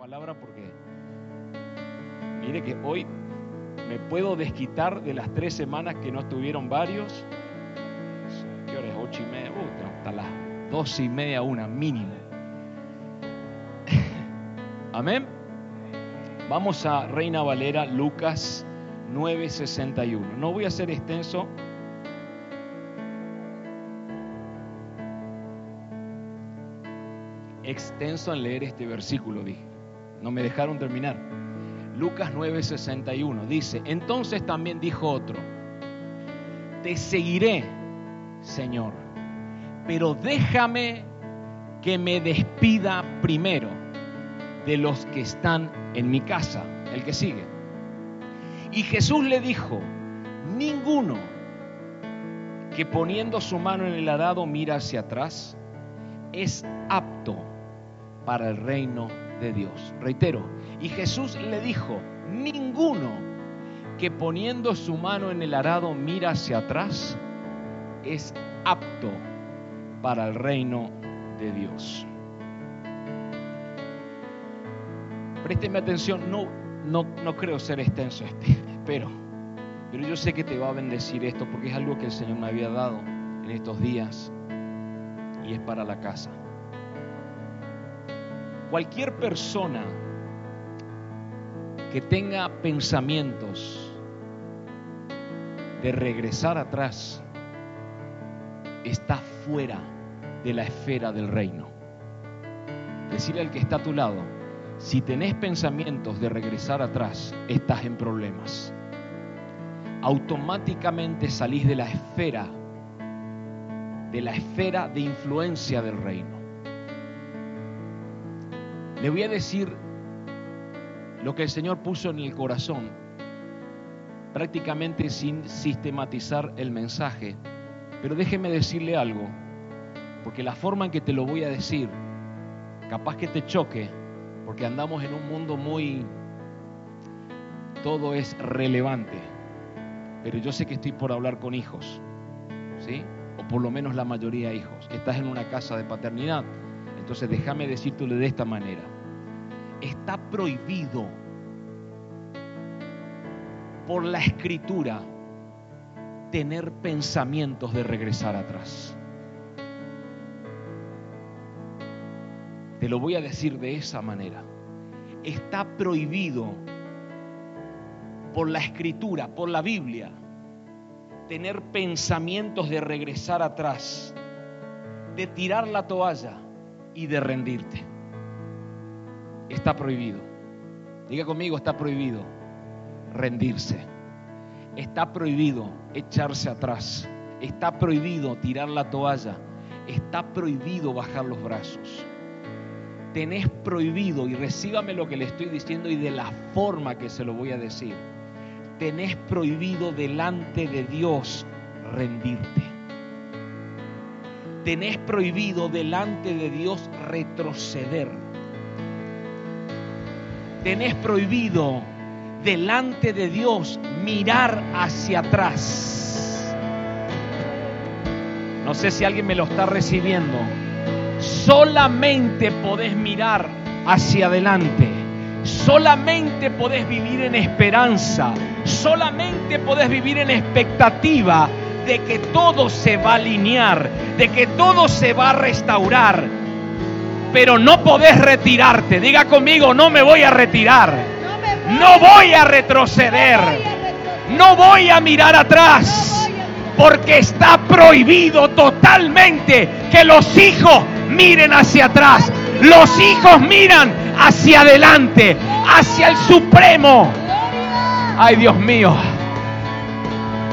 palabra porque mire que hoy me puedo desquitar de las tres semanas que no estuvieron varios. ¿Qué hora es? Ocho y media. Uh, hasta las doce y media, una mínimo. Amén. Vamos a Reina Valera, Lucas 9:61. No voy a ser extenso. Extenso en leer este versículo, dije. No me dejaron terminar. Lucas 9:61 dice, entonces también dijo otro, te seguiré, Señor, pero déjame que me despida primero de los que están en mi casa, el que sigue. Y Jesús le dijo, ninguno que poniendo su mano en el arado mira hacia atrás es apto para el reino de Dios. Reitero, y Jesús le dijo, ninguno que poniendo su mano en el arado mira hacia atrás es apto para el reino de Dios. Présteme atención, no, no, no creo ser extenso este, pero, pero yo sé que te va a bendecir esto porque es algo que el Señor me había dado en estos días y es para la casa. Cualquier persona que tenga pensamientos de regresar atrás está fuera de la esfera del reino. Decirle al que está a tu lado, si tenés pensamientos de regresar atrás, estás en problemas. Automáticamente salís de la esfera, de la esfera de influencia del reino. Le voy a decir lo que el Señor puso en el corazón, prácticamente sin sistematizar el mensaje. Pero déjeme decirle algo, porque la forma en que te lo voy a decir, capaz que te choque, porque andamos en un mundo muy... Todo es relevante, pero yo sé que estoy por hablar con hijos, ¿sí? O por lo menos la mayoría de hijos. Estás en una casa de paternidad, entonces déjame decírtelo de esta manera está prohibido por la escritura tener pensamientos de regresar atrás. Te lo voy a decir de esa manera. Está prohibido por la escritura, por la Biblia, tener pensamientos de regresar atrás, de tirar la toalla y de rendirte está prohibido. Diga conmigo, está prohibido rendirse. Está prohibido echarse atrás. Está prohibido tirar la toalla. Está prohibido bajar los brazos. Tenés prohibido, y recíbame lo que le estoy diciendo y de la forma que se lo voy a decir. Tenés prohibido delante de Dios rendirte. Tenés prohibido delante de Dios retroceder tenés prohibido delante de Dios mirar hacia atrás. No sé si alguien me lo está recibiendo. Solamente podés mirar hacia adelante. Solamente podés vivir en esperanza. Solamente podés vivir en expectativa de que todo se va a alinear, de que todo se va a restaurar pero no podés retirarte. Diga conmigo, no me voy a retirar. No voy a retroceder. No voy a mirar atrás. Porque está prohibido totalmente que los hijos miren hacia atrás. Los hijos miran hacia adelante, hacia el Supremo. Ay, Dios mío.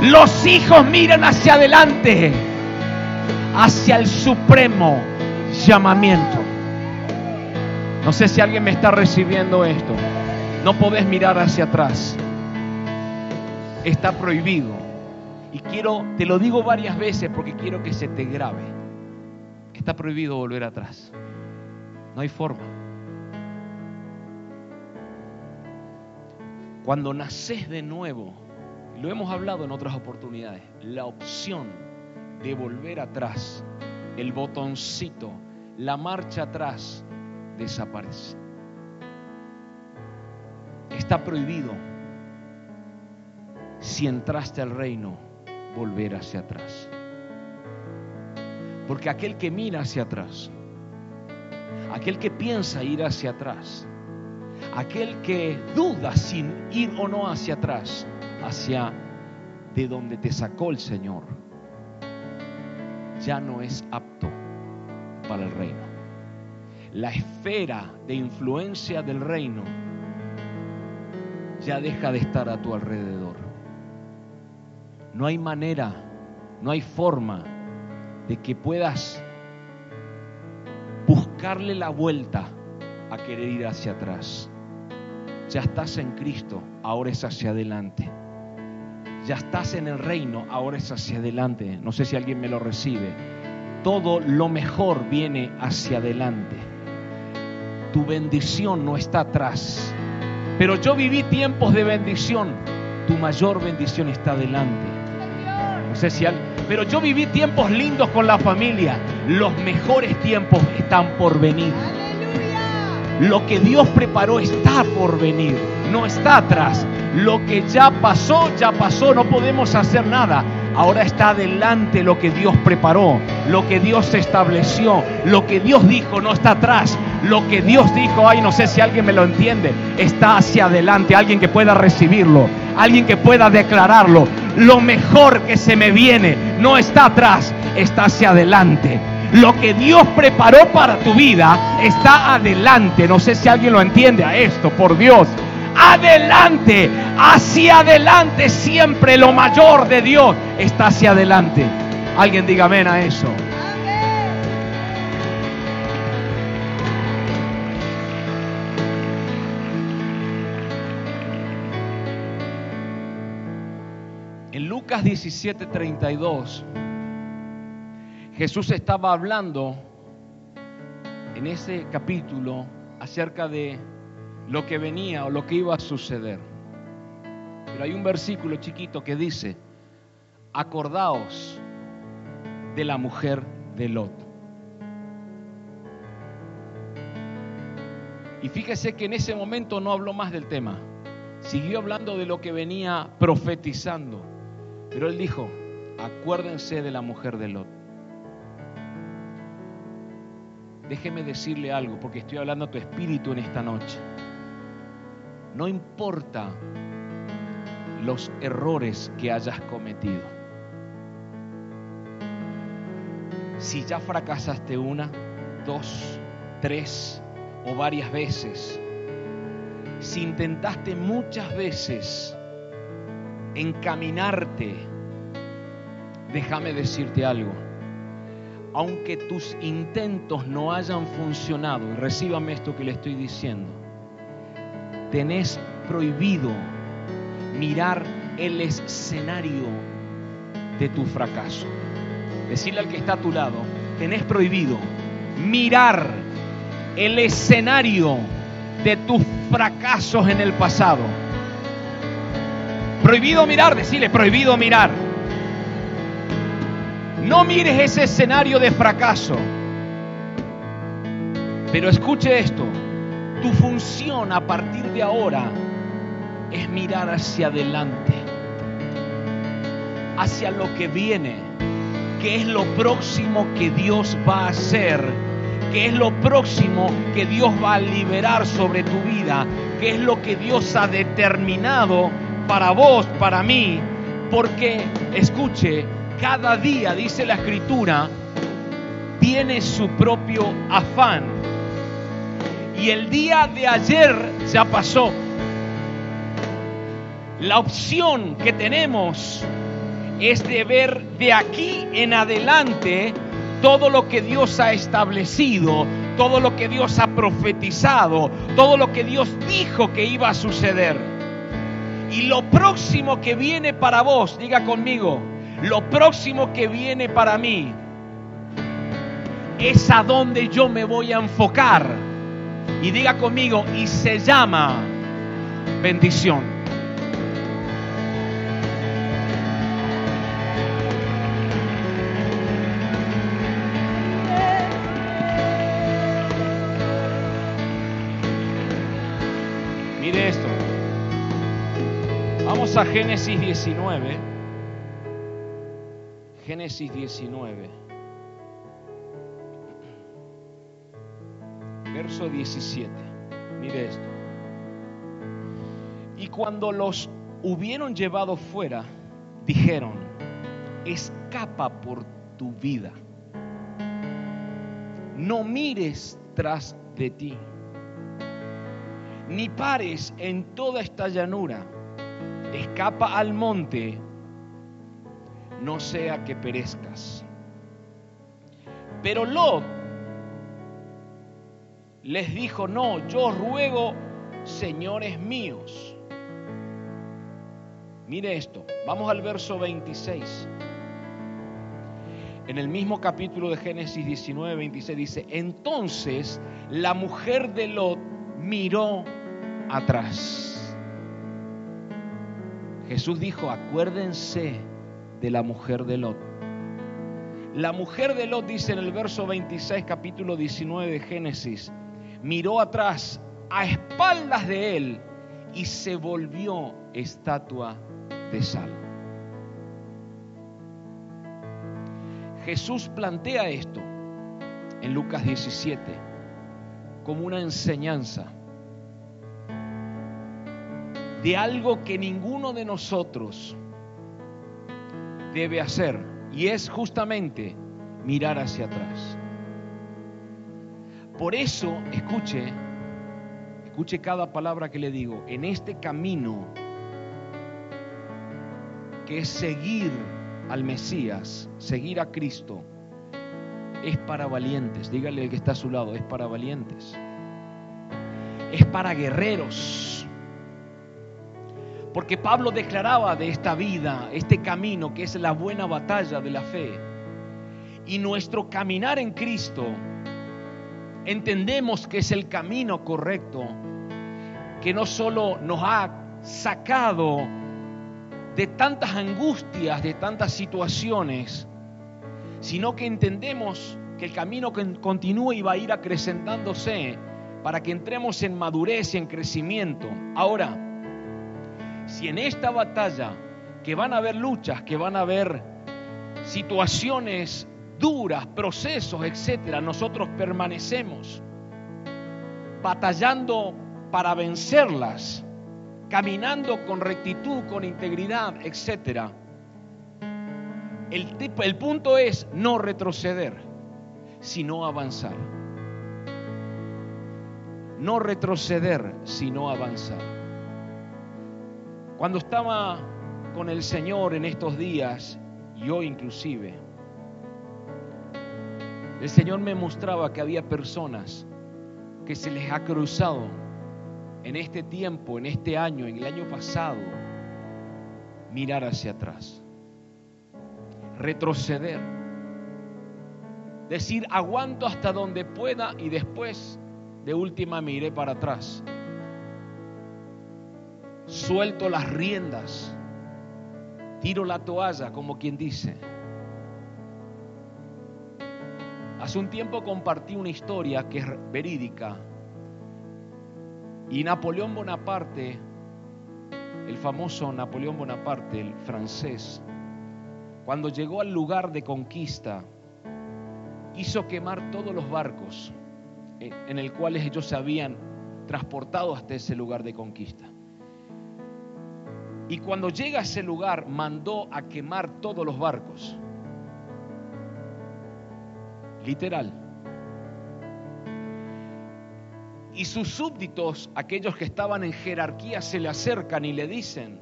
Los hijos miran hacia adelante, hacia el Supremo llamamiento. No sé si alguien me está recibiendo esto. No podés mirar hacia atrás. Está prohibido. Y quiero, te lo digo varias veces porque quiero que se te grabe. Está prohibido volver atrás. No hay forma. Cuando naces de nuevo, lo hemos hablado en otras oportunidades, la opción de volver atrás, el botoncito, la marcha atrás, desaparece. está prohibido, si entraste al reino, volver hacia atrás. Porque aquel que mira hacia atrás, aquel que piensa ir hacia atrás, aquel que duda sin ir o no hacia atrás, hacia de donde te sacó el Señor, ya no es apto para el reino. La esfera de influencia del reino ya deja de estar a tu alrededor. No hay manera, no hay forma de que puedas buscarle la vuelta a querer ir hacia atrás. Ya estás en Cristo, ahora es hacia adelante. Ya estás en el reino, ahora es hacia adelante. No sé si alguien me lo recibe. Todo lo mejor viene hacia adelante. Tu bendición no está atrás. Pero yo viví tiempos de bendición. Tu mayor bendición está adelante. No sé si. Pero yo viví tiempos lindos con la familia. Los mejores tiempos están por venir. Lo que Dios preparó está por venir, no está atrás. Lo que ya pasó, ya pasó, no podemos hacer nada. Ahora está adelante lo que Dios preparó, lo que Dios estableció, lo que Dios dijo, no está atrás. Lo que Dios dijo, ay, no sé si alguien me lo entiende, está hacia adelante, alguien que pueda recibirlo, alguien que pueda declararlo. Lo mejor que se me viene no está atrás, está hacia adelante. Lo que Dios preparó para tu vida está adelante. No sé si alguien lo entiende a esto, por Dios. Adelante, hacia adelante siempre lo mayor de Dios está hacia adelante. Alguien diga amén a eso. En Lucas 17:32 Jesús estaba hablando en ese capítulo acerca de lo que venía o lo que iba a suceder. Pero hay un versículo chiquito que dice, acordaos de la mujer de Lot. Y fíjese que en ese momento no habló más del tema, siguió hablando de lo que venía profetizando. Pero él dijo, acuérdense de la mujer de Lot. Déjeme decirle algo, porque estoy hablando a tu espíritu en esta noche. No importa los errores que hayas cometido. Si ya fracasaste una, dos, tres o varias veces, si intentaste muchas veces encaminarte, déjame decirte algo aunque tus intentos no hayan funcionado, y recíbame esto que le estoy diciendo, tenés prohibido mirar el escenario de tu fracaso. Decirle al que está a tu lado, tenés prohibido mirar el escenario de tus fracasos en el pasado. Prohibido mirar, decirle, prohibido mirar. No mires ese escenario de fracaso. Pero escuche esto. Tu función a partir de ahora es mirar hacia adelante. Hacia lo que viene. Que es lo próximo que Dios va a hacer. Que es lo próximo que Dios va a liberar sobre tu vida. Que es lo que Dios ha determinado para vos, para mí. Porque, escuche, cada día, dice la escritura, tiene su propio afán. Y el día de ayer ya pasó. La opción que tenemos es de ver de aquí en adelante todo lo que Dios ha establecido, todo lo que Dios ha profetizado, todo lo que Dios dijo que iba a suceder. Y lo próximo que viene para vos, diga conmigo, lo próximo que viene para mí es a donde yo me voy a enfocar. Y diga conmigo, y se llama bendición. Mire esto. Génesis 19. Génesis 19. Verso 17. Mire esto. Y cuando los hubieron llevado fuera, dijeron, escapa por tu vida. No mires tras de ti, ni pares en toda esta llanura. Escapa al monte, no sea que perezcas. Pero Lot les dijo, no, yo ruego, señores míos, Mire esto, vamos al verso 26. En el mismo capítulo de Génesis 19, 26 dice, entonces la mujer de Lot miró atrás. Jesús dijo, acuérdense de la mujer de Lot. La mujer de Lot dice en el verso 26, capítulo 19 de Génesis, miró atrás a espaldas de él y se volvió estatua de sal. Jesús plantea esto en Lucas 17 como una enseñanza de algo que ninguno de nosotros debe hacer y es justamente mirar hacia atrás. Por eso, escuche, escuche cada palabra que le digo, en este camino que es seguir al Mesías, seguir a Cristo, es para valientes. Dígale el que está a su lado, es para valientes. Es para guerreros. Porque Pablo declaraba de esta vida, este camino que es la buena batalla de la fe. Y nuestro caminar en Cristo, entendemos que es el camino correcto, que no solo nos ha sacado de tantas angustias, de tantas situaciones, sino que entendemos que el camino continúa y va a ir acrecentándose para que entremos en madurez y en crecimiento. Ahora, si en esta batalla, que van a haber luchas, que van a haber situaciones duras, procesos, etcétera, nosotros permanecemos batallando para vencerlas, caminando con rectitud, con integridad, etc. El, el punto es no retroceder, sino avanzar. No retroceder, sino avanzar. Cuando estaba con el Señor en estos días, yo inclusive, el Señor me mostraba que había personas que se les ha cruzado en este tiempo, en este año, en el año pasado, mirar hacia atrás, retroceder, decir aguanto hasta donde pueda y después de última miré para atrás. Suelto las riendas, tiro la toalla, como quien dice. Hace un tiempo compartí una historia que es verídica y Napoleón Bonaparte, el famoso Napoleón Bonaparte, el francés, cuando llegó al lugar de conquista, hizo quemar todos los barcos en el cuales ellos se habían transportado hasta ese lugar de conquista. Y cuando llega a ese lugar, mandó a quemar todos los barcos. Literal. Y sus súbditos, aquellos que estaban en jerarquía, se le acercan y le dicen,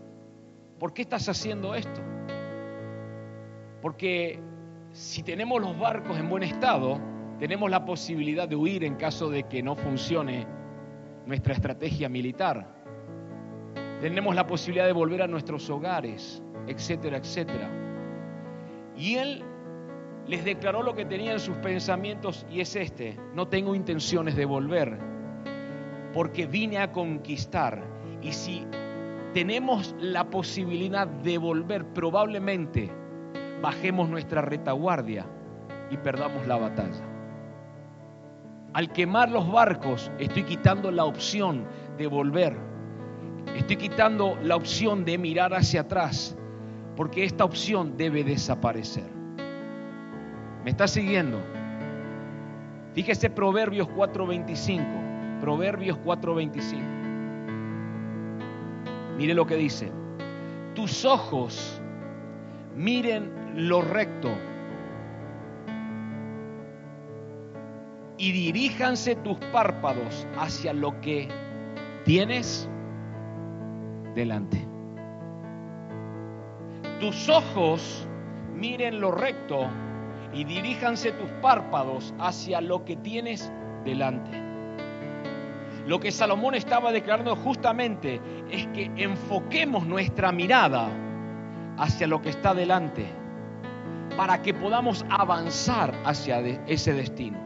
¿por qué estás haciendo esto? Porque si tenemos los barcos en buen estado, tenemos la posibilidad de huir en caso de que no funcione nuestra estrategia militar. Tenemos la posibilidad de volver a nuestros hogares, etcétera, etcétera. Y él les declaró lo que tenía en sus pensamientos y es este, no tengo intenciones de volver porque vine a conquistar. Y si tenemos la posibilidad de volver, probablemente bajemos nuestra retaguardia y perdamos la batalla. Al quemar los barcos, estoy quitando la opción de volver. Estoy quitando la opción de mirar hacia atrás, porque esta opción debe desaparecer. ¿Me está siguiendo? Fíjese Proverbios 4:25. Proverbios 4:25. Mire lo que dice. Tus ojos miren lo recto y diríjanse tus párpados hacia lo que tienes delante. Tus ojos miren lo recto y diríjanse tus párpados hacia lo que tienes delante. Lo que Salomón estaba declarando justamente es que enfoquemos nuestra mirada hacia lo que está delante para que podamos avanzar hacia ese destino.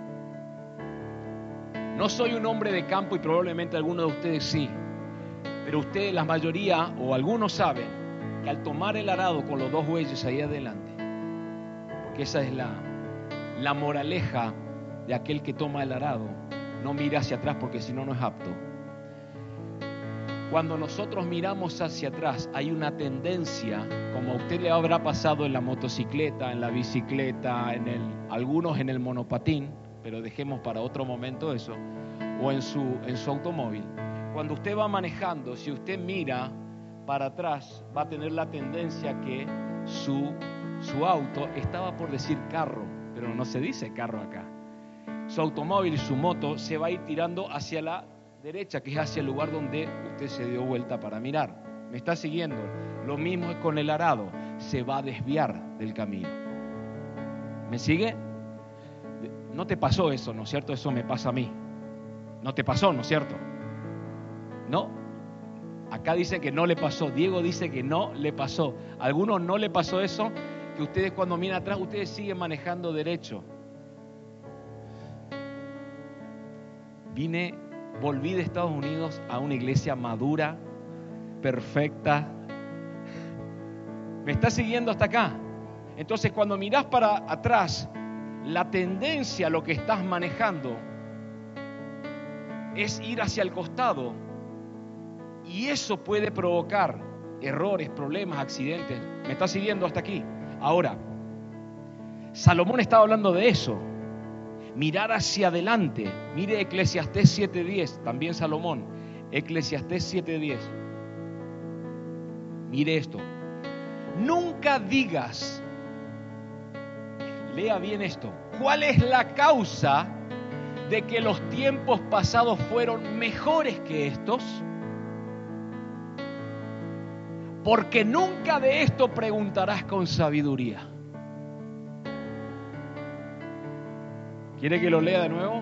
No soy un hombre de campo y probablemente algunos de ustedes sí, pero ustedes, la mayoría o algunos saben que al tomar el arado con los dos bueyes ahí adelante, porque esa es la, la moraleja de aquel que toma el arado, no mira hacia atrás porque si no, no es apto. Cuando nosotros miramos hacia atrás hay una tendencia, como a usted le habrá pasado en la motocicleta, en la bicicleta, en el, algunos en el monopatín, pero dejemos para otro momento eso, o en su, en su automóvil. Cuando usted va manejando, si usted mira para atrás, va a tener la tendencia que su, su auto estaba por decir carro, pero no se dice carro acá. Su automóvil, su moto, se va a ir tirando hacia la derecha, que es hacia el lugar donde usted se dio vuelta para mirar. ¿Me está siguiendo? Lo mismo es con el arado, se va a desviar del camino. ¿Me sigue? No te pasó eso, ¿no es cierto? Eso me pasa a mí. No te pasó, ¿no es cierto? No. Acá dice que no le pasó. Diego dice que no le pasó. A algunos no le pasó eso, que ustedes cuando miran atrás, ustedes siguen manejando derecho. Vine volví de Estados Unidos a una iglesia madura, perfecta. ¿Me está siguiendo hasta acá? Entonces cuando mirás para atrás, la tendencia, lo que estás manejando, es ir hacia el costado. Y eso puede provocar errores, problemas, accidentes. ¿Me está siguiendo hasta aquí? Ahora, Salomón estaba hablando de eso mirar hacia adelante. Mire Eclesiastés 7:10, también Salomón. Eclesiastés 7:10. Mire esto. Nunca digas, lea bien esto, ¿cuál es la causa de que los tiempos pasados fueron mejores que estos? Porque nunca de esto preguntarás con sabiduría. ¿Quiere que lo lea de nuevo?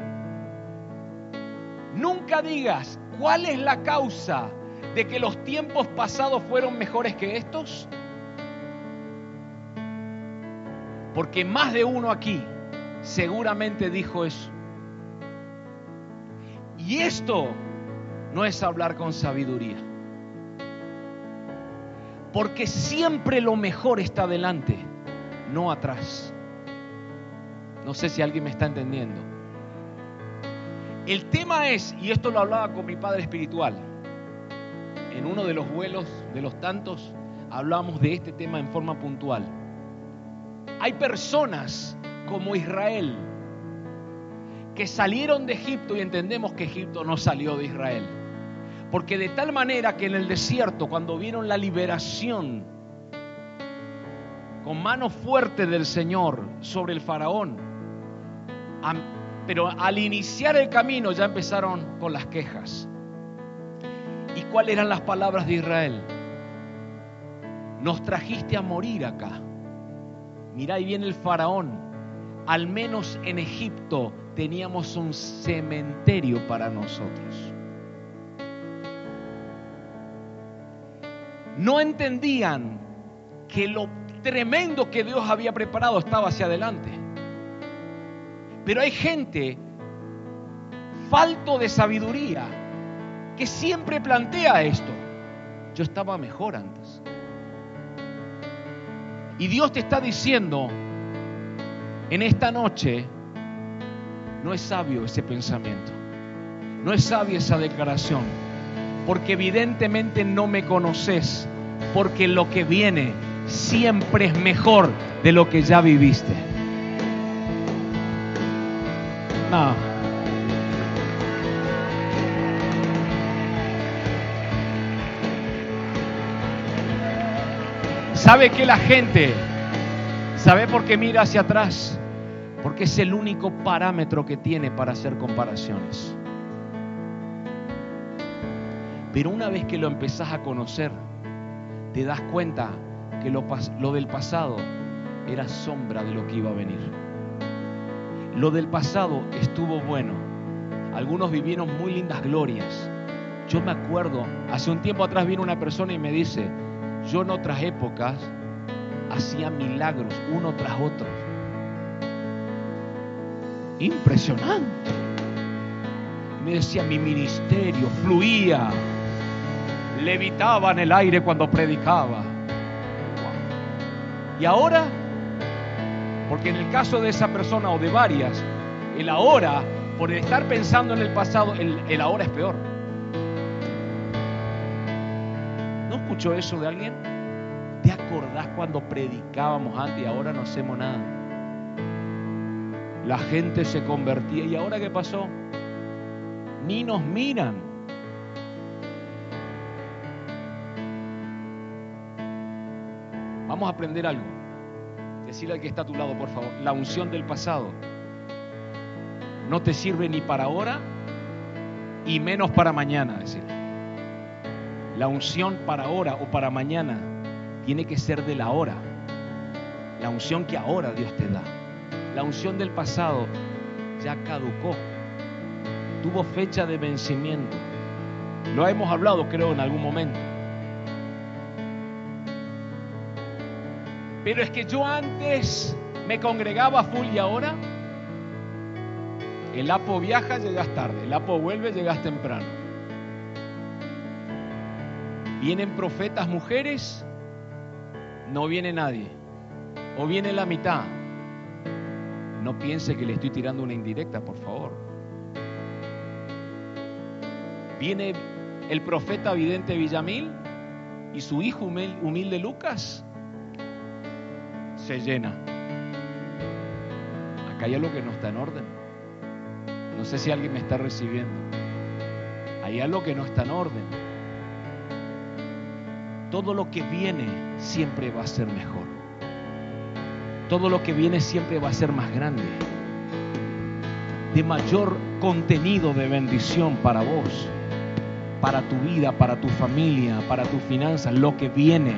Nunca digas cuál es la causa de que los tiempos pasados fueron mejores que estos. Porque más de uno aquí seguramente dijo eso. Y esto no es hablar con sabiduría. Porque siempre lo mejor está delante, no atrás. No sé si alguien me está entendiendo. El tema es, y esto lo hablaba con mi padre espiritual, en uno de los vuelos, de los tantos, hablamos de este tema en forma puntual. Hay personas como Israel que salieron de Egipto y entendemos que Egipto no salió de Israel. Porque de tal manera que en el desierto, cuando vieron la liberación con mano fuerte del Señor sobre el faraón, pero al iniciar el camino ya empezaron con las quejas. ¿Y cuáles eran las palabras de Israel? Nos trajiste a morir acá. Mirá, ahí viene el faraón. Al menos en Egipto teníamos un cementerio para nosotros. No entendían que lo tremendo que Dios había preparado estaba hacia adelante. Pero hay gente falto de sabiduría que siempre plantea esto. Yo estaba mejor antes. Y Dios te está diciendo en esta noche, no es sabio ese pensamiento, no es sabia esa declaración, porque evidentemente no me conoces, porque lo que viene siempre es mejor de lo que ya viviste. No. ¿Sabe que la gente, sabe por qué mira hacia atrás? Porque es el único parámetro que tiene para hacer comparaciones. Pero una vez que lo empezás a conocer, te das cuenta que lo, del pasado era sombra de lo que iba a venir. Lo del pasado estuvo bueno. Algunos vivieron muy lindas glorias. Yo me acuerdo, hace un tiempo atrás vino una persona y me dice, yo en otras épocas hacía milagros uno tras otro. Impresionante. Me decía, mi ministerio fluía, levitaba en el aire cuando predicaba. Y ahora, porque en el caso de esa persona o de varias, el ahora, por estar pensando en el pasado, el, el ahora es peor. ¿No escuchó eso de alguien? ¿Te acordás cuando predicábamos antes y ahora no hacemos nada? La gente se convertía y ahora qué pasó? Ni nos miran. Vamos a aprender algo. Decirle al que está a tu lado, por favor. La unción del pasado no te sirve ni para ahora y menos para mañana. La unción para ahora o para mañana tiene que ser de la hora. La unción que ahora Dios te da. La unción del pasado ya caducó. Tuvo fecha de vencimiento. Lo hemos hablado, creo, en algún momento. Pero es que yo antes me congregaba full y ahora el Apo viaja, llegas tarde. El Apo vuelve, llegas temprano. Vienen profetas mujeres, no viene nadie. O viene la mitad. No piense que le estoy tirando una indirecta, por favor. Viene el profeta vidente Villamil y su hijo humilde Lucas se llena. Acá hay algo que no está en orden. No sé si alguien me está recibiendo. Hay algo que no está en orden. Todo lo que viene siempre va a ser mejor. Todo lo que viene siempre va a ser más grande. De mayor contenido de bendición para vos, para tu vida, para tu familia, para tus finanzas. Lo que viene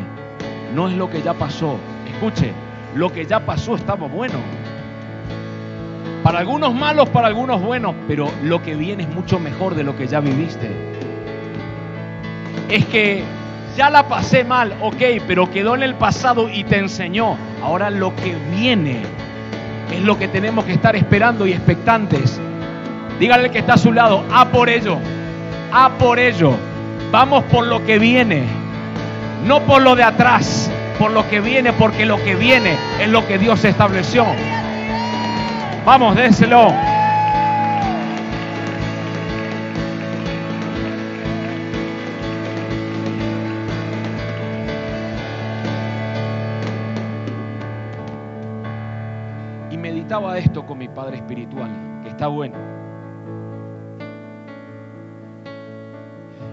no es lo que ya pasó. Escuche, lo que ya pasó estaba bueno. Para algunos malos, para algunos buenos, pero lo que viene es mucho mejor de lo que ya viviste. Es que ya la pasé mal, ok, pero quedó en el pasado y te enseñó. Ahora lo que viene es lo que tenemos que estar esperando y expectantes. Dígale que está a su lado, a por ello, a por ello. Vamos por lo que viene, no por lo de atrás por lo que viene, porque lo que viene es lo que Dios estableció. Vamos, déselo. Y meditaba esto con mi padre espiritual, que está bueno.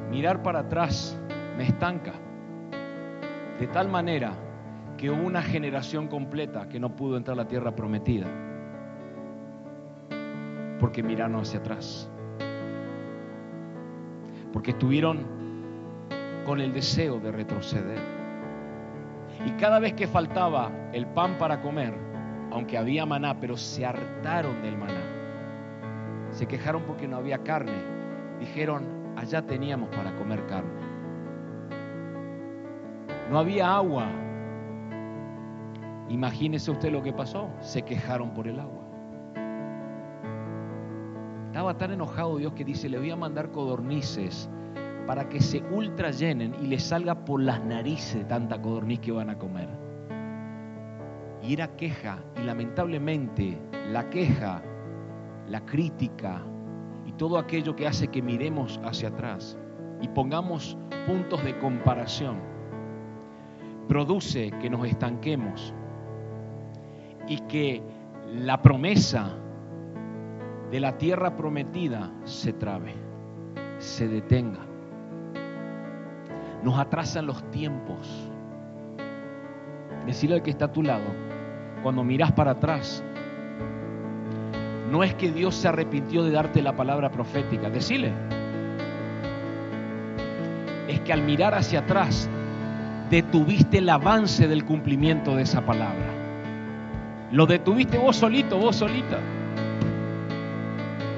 Mirar para atrás me estanca. De tal manera que hubo una generación completa que no pudo entrar a la tierra prometida. Porque miraron hacia atrás. Porque estuvieron con el deseo de retroceder. Y cada vez que faltaba el pan para comer, aunque había maná, pero se hartaron del maná. Se quejaron porque no había carne. Dijeron, allá teníamos para comer carne. No había agua. Imagínese usted lo que pasó. Se quejaron por el agua. Estaba tan enojado Dios que dice, le voy a mandar codornices para que se ultra llenen y les salga por las narices tanta codorniz que van a comer. Y era queja, y lamentablemente la queja, la crítica y todo aquello que hace que miremos hacia atrás y pongamos puntos de comparación, produce que nos estanquemos y que la promesa de la tierra prometida se trabe, se detenga. Nos atrasan los tiempos. Decirle al que está a tu lado, cuando miras para atrás, no es que Dios se arrepintió de darte la palabra profética, decile. Es que al mirar hacia atrás, detuviste el avance del cumplimiento de esa palabra. Lo detuviste vos solito, vos solita.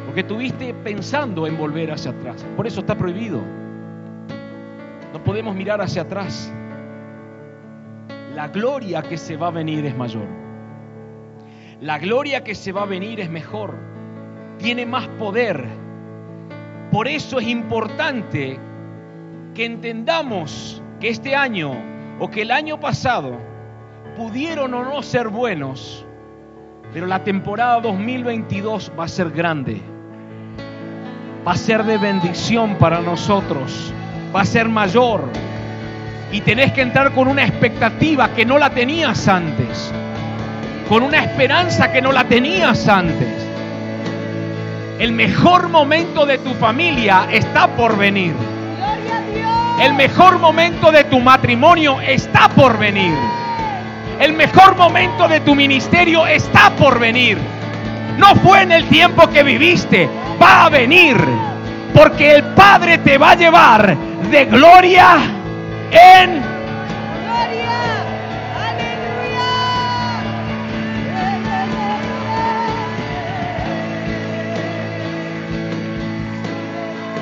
Porque estuviste pensando en volver hacia atrás. Por eso está prohibido. No podemos mirar hacia atrás. La gloria que se va a venir es mayor. La gloria que se va a venir es mejor. Tiene más poder. Por eso es importante que entendamos que este año o que el año pasado pudieron o no ser buenos, pero la temporada 2022 va a ser grande. Va a ser de bendición para nosotros. Va a ser mayor. Y tenés que entrar con una expectativa que no la tenías antes. Con una esperanza que no la tenías antes. El mejor momento de tu familia está por venir. El mejor momento de tu matrimonio está por venir. El mejor momento de tu ministerio está por venir. No fue en el tiempo que viviste, va a venir. Porque el Padre te va a llevar de gloria en gloria.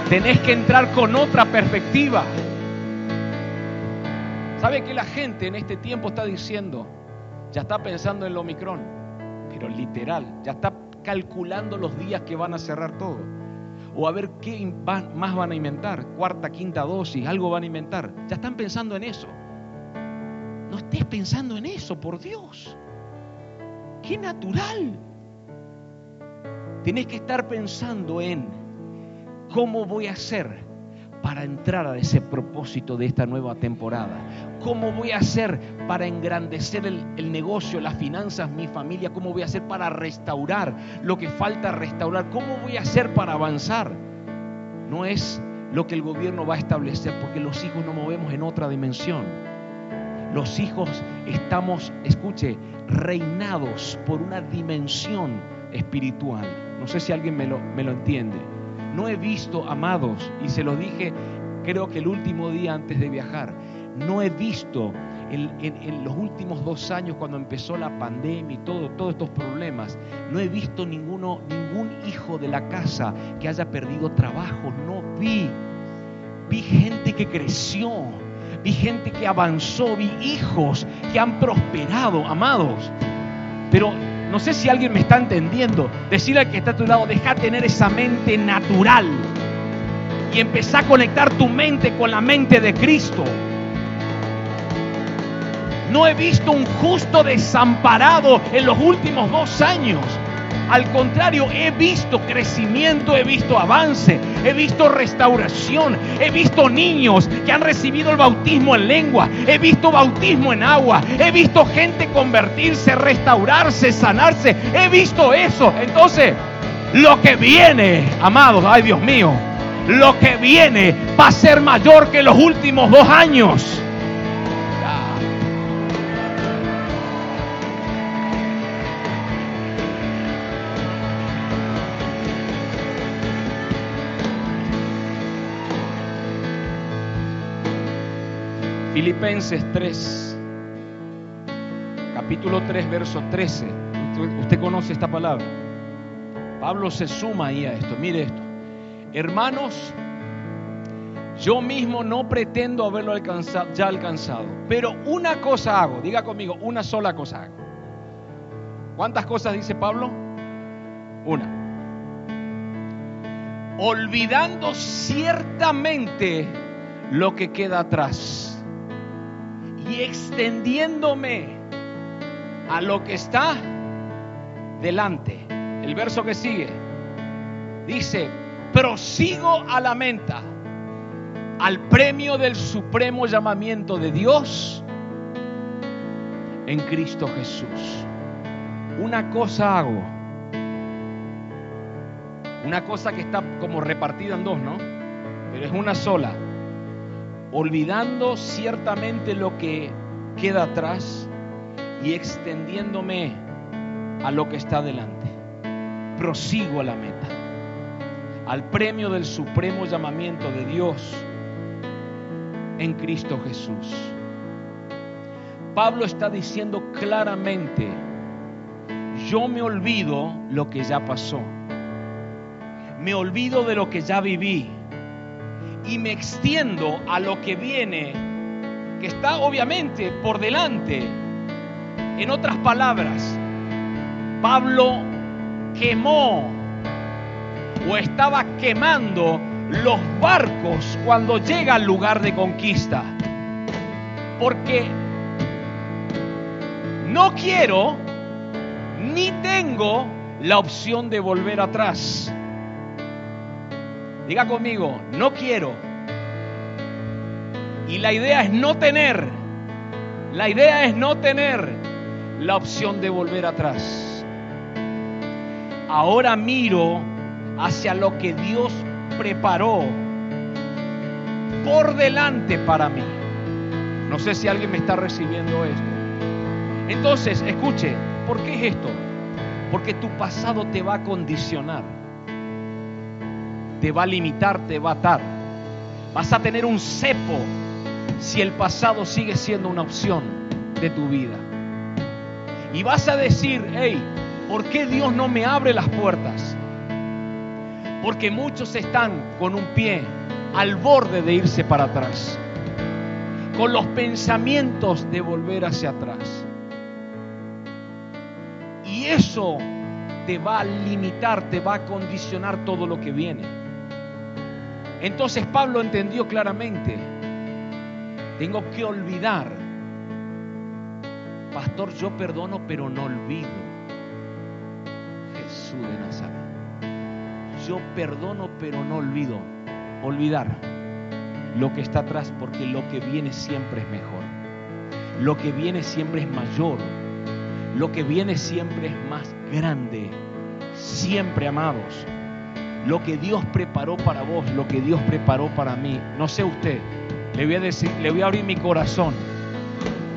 Tenés que entrar con otra perspectiva. ¿Sabe que la gente en este tiempo está diciendo, ya está pensando en el Omicron? Pero literal, ya está calculando los días que van a cerrar todo. O a ver qué más van a inventar, cuarta, quinta dosis, algo van a inventar. Ya están pensando en eso. No estés pensando en eso, por Dios. Qué natural. Tienes que estar pensando en cómo voy a hacer para entrar a ese propósito de esta nueva temporada? ¿Cómo voy a hacer para engrandecer el, negocio, las finanzas, mi familia? ¿Cómo voy a hacer para restaurar lo que falta restaurar? ¿Cómo voy a hacer para avanzar? No es lo que el gobierno va a establecer, porque los hijos no movemos en otra dimensión. Los hijos estamos, escuche, reinados por una dimensión espiritual. No sé si alguien me lo, me lo entiende. No he visto, amados, y se lo dije creo que el último día antes de viajar, no he visto en, los últimos dos años cuando empezó la pandemia y todo, todos estos problemas, no he visto ninguno, ningún hijo de la casa que haya perdido trabajo, no vi. Vi gente que creció, vi gente que avanzó, vi hijos que han prosperado, amados. Pero no sé si alguien me está entendiendo. Decirle al que está a tu lado, deja tener esa mente natural y empezar a conectar tu mente con la mente de Cristo. No he visto un justo desamparado en los últimos dos años. Al contrario, he visto crecimiento, he visto avance, he visto restauración, he visto niños que han recibido el bautismo en lengua, he visto bautismo en agua, he visto gente convertirse, restaurarse, sanarse, he visto eso. Entonces, lo que viene, amados, ay Dios mío, lo que viene va a ser mayor que los últimos dos años. Filipenses 3, capítulo 3, verso 13. Usted, conoce esta palabra. Pablo se suma ahí a esto. Mire esto. Hermanos, yo mismo no pretendo haberlo alcanzado, ya alcanzado, pero una cosa hago, diga conmigo, una sola cosa hago. ¿Cuántas cosas dice Pablo? Una. Olvidando ciertamente lo que queda atrás y extendiéndome a lo que está delante. El verso que sigue dice, prosigo a la meta. al premio del supremo llamamiento de Dios en Cristo Jesús. Una cosa hago. Una cosa que está como repartida en dos, ¿no? Pero es una sola. Olvidando ciertamente lo que queda atrás y extendiéndome a lo que está delante. Prosigo a la meta, al premio del supremo llamamiento de Dios en Cristo Jesús. Pablo está diciendo claramente, yo me olvido lo que ya pasó, me olvido de lo que ya viví y me extiendo a lo que viene, que está obviamente por delante. En otras palabras, Pablo quemó o estaba quemando los barcos cuando llega al lugar de conquista. Porque no quiero ni tengo la opción de volver atrás. Diga conmigo, no quiero. Y la idea es no tener, la idea es no tener la opción de volver atrás. Ahora miro hacia lo que Dios preparó por delante para mí. No sé si alguien me está recibiendo esto. Entonces, escuche, ¿por qué es esto? Porque tu pasado te va a condicionar, te va a limitar, te va a atar. Vas a tener un cepo si el pasado sigue siendo una opción de tu vida. Y vas a decir, hey, ¿por qué Dios no me abre las puertas? Porque muchos están con un pie al borde de irse para atrás, con los pensamientos de volver hacia atrás. Y eso te va a limitar, te va a condicionar todo lo que viene. Entonces Pablo entendió claramente, tengo que olvidar. Pastor, yo perdono, pero no olvido. Jesús de Nazaret. Yo perdono, pero no olvido. Olvidar lo que está atrás, porque lo que viene siempre es mejor. Lo que viene siempre es mayor. Lo que viene siempre es más grande. Siempre, amados. Lo que Dios preparó para vos, lo que Dios preparó para mí. No sé usted, le voy a decir, le voy a abrir mi corazón.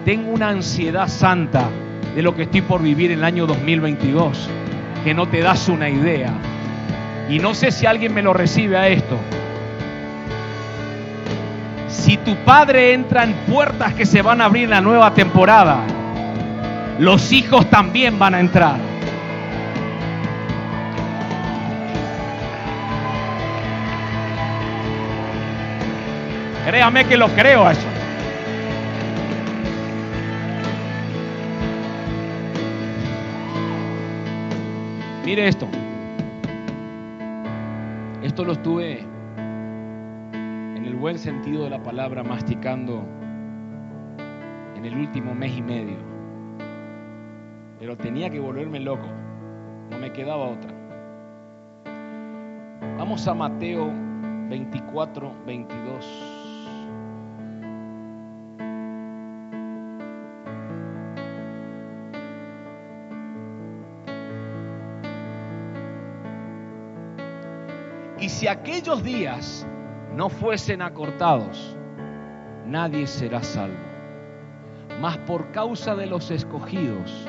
Tengo una ansiedad santa de lo que estoy por vivir en el año 2022, que no te das una idea. Y no sé si alguien me lo recibe a esto. Si tu padre entra en puertas que se van a abrir en la nueva temporada, los hijos también van a entrar. Créame que lo creo eso. Mire esto. Esto lo estuve en el buen sentido de la palabra masticando en el último mes y medio. Pero tenía que volverme loco. No me quedaba otra. Vamos a Mateo 24, 22. Si aquellos días no fuesen acortados, nadie será salvo. Mas por causa de los escogidos,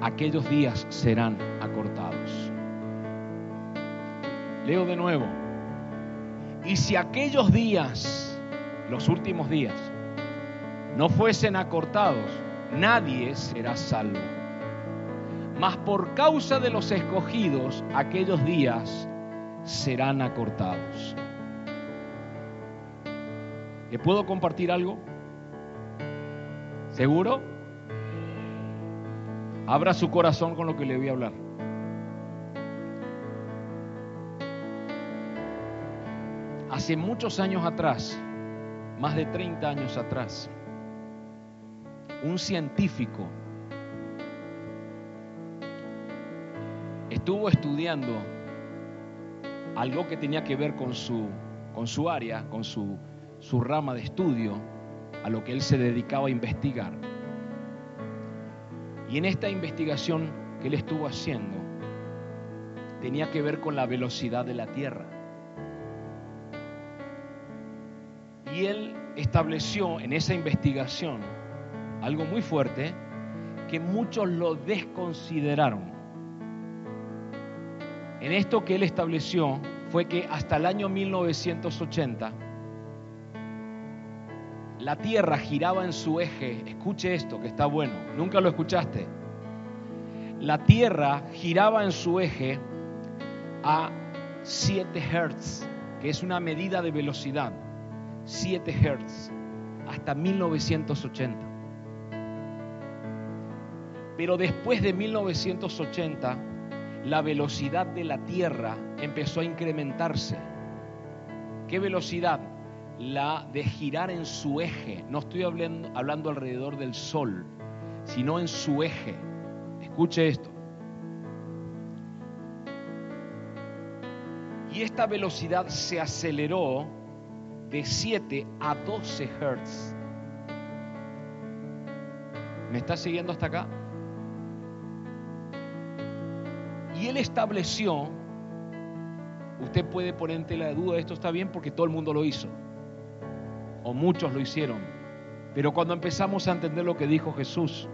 aquellos días serán acortados. Leo de nuevo. Y si aquellos días, los últimos días, no fuesen acortados, nadie será salvo. Mas por causa de los escogidos, aquellos días serán acortados. ¿Le puedo compartir algo? ¿Seguro? Abra su corazón con lo que le voy a hablar. Hace muchos años atrás, más de 30 años atrás, un científico estuvo estudiando algo que tenía que ver con su con su área, con su, su rama de estudio, a lo que él se dedicaba a investigar. Y en esta investigación que él estuvo haciendo, tenía que ver con la velocidad de la Tierra. Y él estableció en esa investigación algo muy fuerte que muchos lo desconsideraron. En esto que él estableció fue que hasta el año 1980 la Tierra giraba en su eje, escuche esto que está bueno, nunca lo escuchaste. La Tierra giraba en su eje a 7 Hertz, que es una medida de velocidad, 7 Hertz, hasta 1980. Pero después de 1980, la velocidad de la Tierra empezó a incrementarse. ¿Qué velocidad? La de girar en su eje. No estoy hablando, hablando alrededor del Sol, sino en su eje. Escuche esto. Y esta velocidad se aceleró de 7 a 12 Hertz. ¿Me está siguiendo hasta acá? Y él estableció, usted puede poner en tela de duda, esto está bien porque todo el mundo lo hizo, o muchos lo hicieron, pero cuando empezamos a entender lo que dijo Jesús,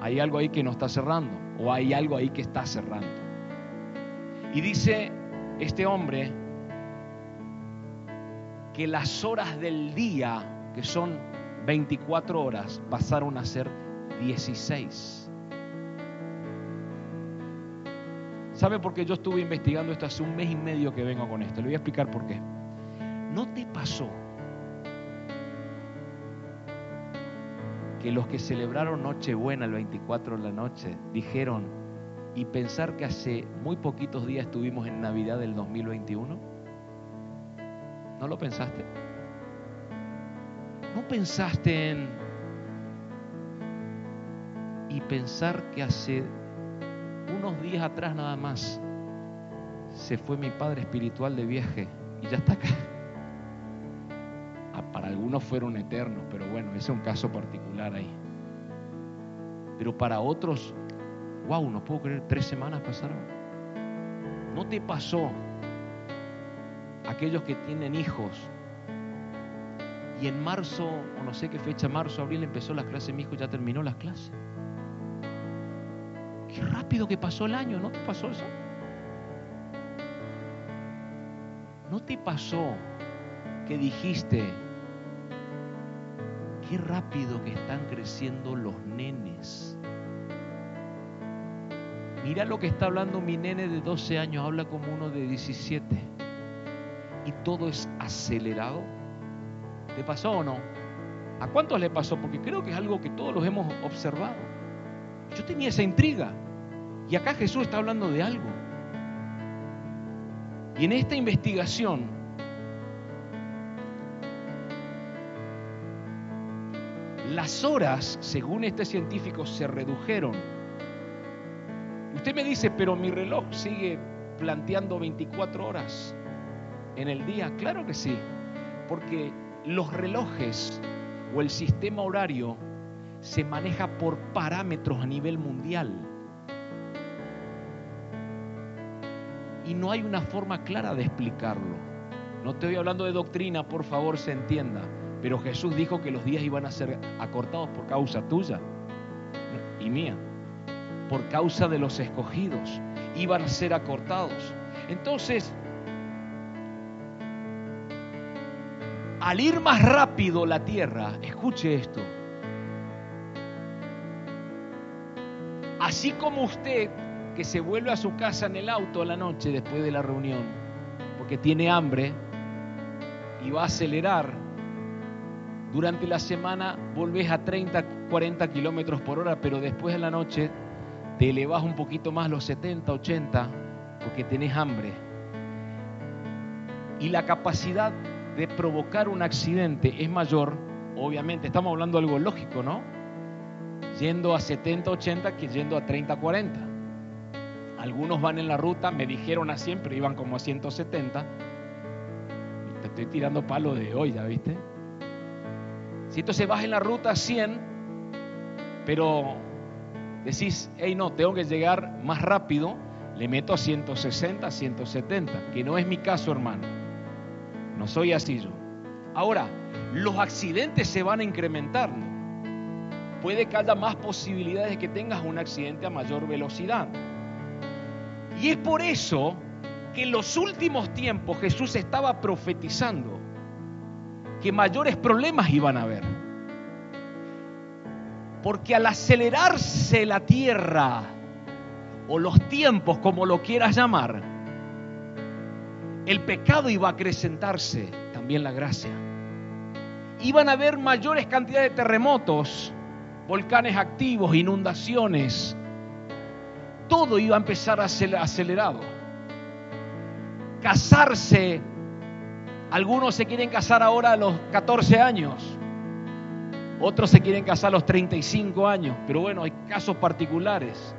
hay algo ahí que no está cerrando, o hay algo ahí que está cerrando. Y dice este hombre que las horas del día, que son 24 horas, pasaron a ser 16. ¿Sabe por qué yo estuve investigando esto hace un mes y medio que vengo con esto? Le voy a explicar por qué. ¿No te pasó que los que celebraron Nochebuena el 24 de la noche dijeron y pensar que hace muy poquitos días estuvimos en Navidad del 2021? ¿No lo pensaste? ¿No pensaste en y pensar que hace unos días atrás nada más se fue mi padre espiritual de viaje y ya está acá. Ah, para algunos fueron eternos, pero bueno, ese es un caso particular ahí. Pero para otros, wow, no puedo creer, tres semanas pasaron. ¿No te pasó aquellos que tienen hijos y en marzo, o no sé qué fecha, marzo, abril empezó las clases, mi hijo ya terminó las clases? Qué rápido que pasó el año, ¿no te pasó eso? ¿No te pasó que dijiste, qué rápido que están creciendo los nenes? Mira lo que está hablando mi nene de 12 años, habla como uno de 17. Y todo es acelerado. ¿Te pasó o no? ¿A cuántos le pasó? Porque creo que es algo que todos los hemos observado. Yo tenía esa intriga. Y acá Jesús está hablando de algo. Y en esta investigación, las horas, según este científico, se redujeron. Usted me dice, pero mi reloj sigue planteando 24 horas en el día. Claro que sí, porque los relojes o el sistema horario se maneja por parámetros a nivel mundial. Y no hay una forma clara de explicarlo. No estoy hablando de doctrina, por favor, se entienda. Pero Jesús dijo que los días iban a ser acortados por causa tuya y mía. Por causa de los escogidos. Iban a ser acortados. Entonces, al ir más rápido la tierra, escuche esto, así como usted que se vuelve a su casa en el auto a la noche después de la reunión, porque tiene hambre y va a acelerar, durante la semana volvés a 30, 40 kilómetros por hora, pero después de la noche te elevas un poquito más, los 70, 80, porque tenés hambre. Y la capacidad de provocar un accidente es mayor, obviamente, estamos hablando de algo lógico, ¿no? Yendo a 70, 80 que yendo a 30, 40. Algunos van en la ruta, me dijeron a 100, pero iban como a 170. estoy tirando palo de hoy, ¿ya viste? Si entonces vas en la ruta 100, pero decís, hey, no, tengo que llegar más rápido, le meto a 160, 170, que no es mi caso, hermano. No soy así yo. Ahora, los accidentes se van a incrementar. Puede que haya más posibilidades de que tengas un accidente a mayor velocidad. Y es por eso que en los últimos tiempos Jesús estaba profetizando que mayores problemas iban a haber. Porque al acelerarse la tierra, o los tiempos, como lo quieras llamar, el pecado iba a acrecentarse, también la gracia. Iban a haber mayores cantidades de terremotos, volcanes activos, inundaciones. Todo iba a empezar acelerado. Casarse, algunos se quieren casar ahora a los 14 años, otros se quieren casar a los 35 años, pero bueno, hay casos particulares.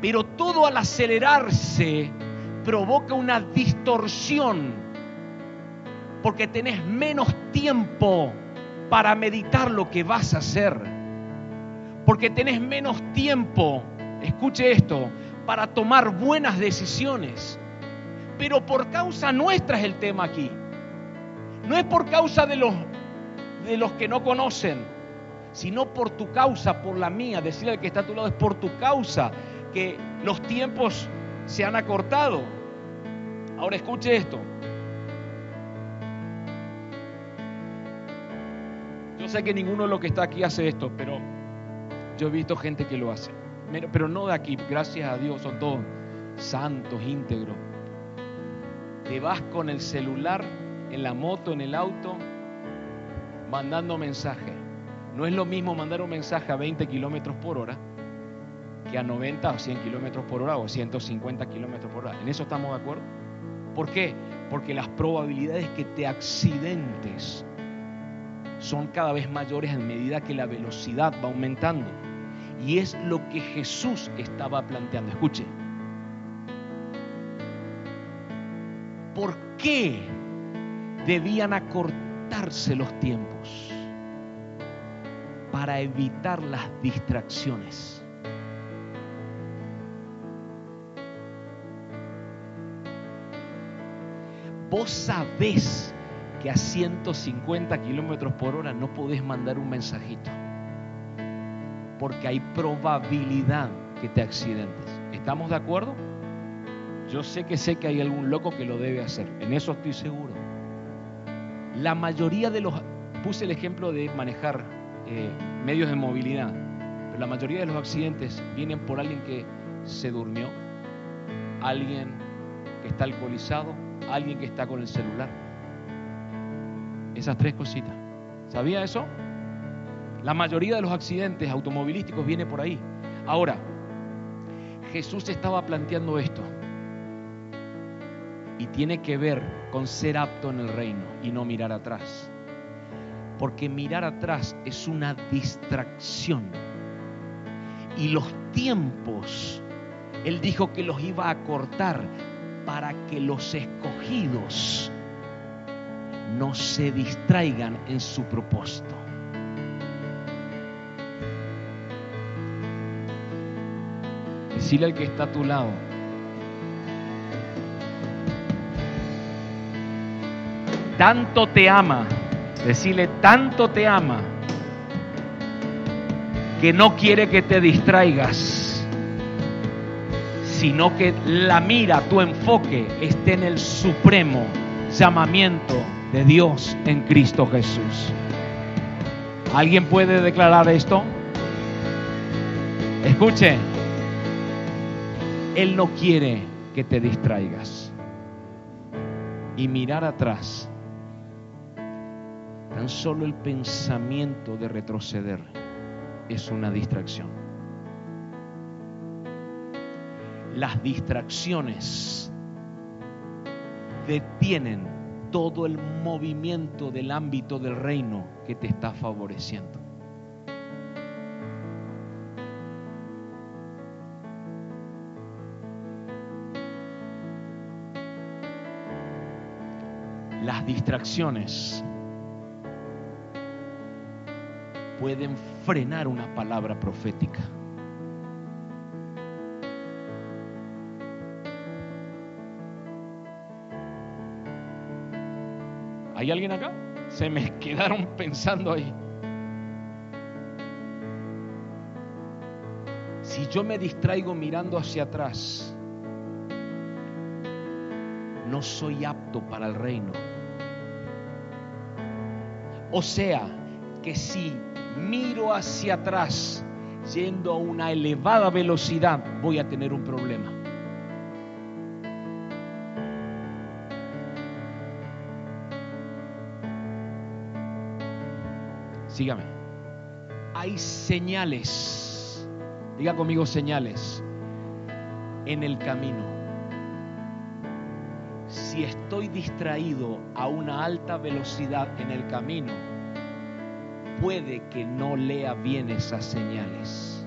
Pero todo al acelerarse provoca una distorsión, porque tenés menos tiempo para meditar lo que vas a hacer, porque tenés menos tiempo, escuche esto, para tomar buenas decisiones. Pero por causa nuestra es el tema aquí. No es por causa de los, de los que no conocen, sino por tu causa, por la mía. Decirle al que está a tu lado, es por tu causa que los tiempos se han acortado. Ahora escuche esto. Yo sé que ninguno de los que está aquí hace esto, pero yo he visto gente que lo hace. Pero no de aquí, gracias a Dios, son todos santos, íntegros. Te vas con el celular, en la moto, en el auto, mandando mensaje. No es lo mismo mandar un mensaje a 20 kilómetros por hora que a 90 o 100 kilómetros por hora o 150 kilómetros por hora. ¿En eso estamos de acuerdo? ¿Por qué? Porque las probabilidades que te accidentes son cada vez mayores a medida que la velocidad va aumentando. Y es lo que Jesús estaba planteando. Escuche. ¿Por qué debían acortarse los tiempos? Para evitar las distracciones. vos sabés que a 150 kilómetros por hora no podés mandar un mensajito. Porque hay probabilidad que te accidentes. ¿Estamos de acuerdo? Yo sé que sé que hay algún loco que lo debe hacer. En eso estoy seguro. La mayoría de los... Puse el ejemplo de manejar eh, medios de movilidad. Pero la mayoría de los accidentes vienen por alguien que se durmió, alguien que está alcoholizado, alguien que está con el celular. Esas tres cositas. ¿Sabía eso? La mayoría de los accidentes automovilísticos viene por ahí. Ahora, Jesús estaba planteando esto. Y tiene que ver con ser apto en el reino y no mirar atrás. Porque mirar atrás es una distracción. Y los tiempos, Él dijo que los iba a cortar para que los escogidos no se distraigan en su propósito. Decirle al que está a tu lado, tanto te ama, decirle tanto te ama, que no quiere que te distraigas sino que la mira, tu enfoque esté en el supremo llamamiento de Dios en Cristo Jesús. ¿Alguien puede declarar esto? Escuche, Él no quiere que te distraigas y mirar atrás. Tan solo el pensamiento de retroceder es una distracción. las distracciones detienen todo el movimiento del ámbito del reino que te está favoreciendo. Las distracciones pueden frenar una palabra profética. ¿Hay alguien acá? Se me quedaron pensando ahí. Si yo me distraigo mirando hacia atrás, no soy apto para el reino. O sea, que si miro hacia atrás yendo a una elevada velocidad, voy a tener un problema. Sígame. Hay señales, diga conmigo señales, en el camino. Si estoy distraído a una alta velocidad en el camino, puede que no lea bien esas señales.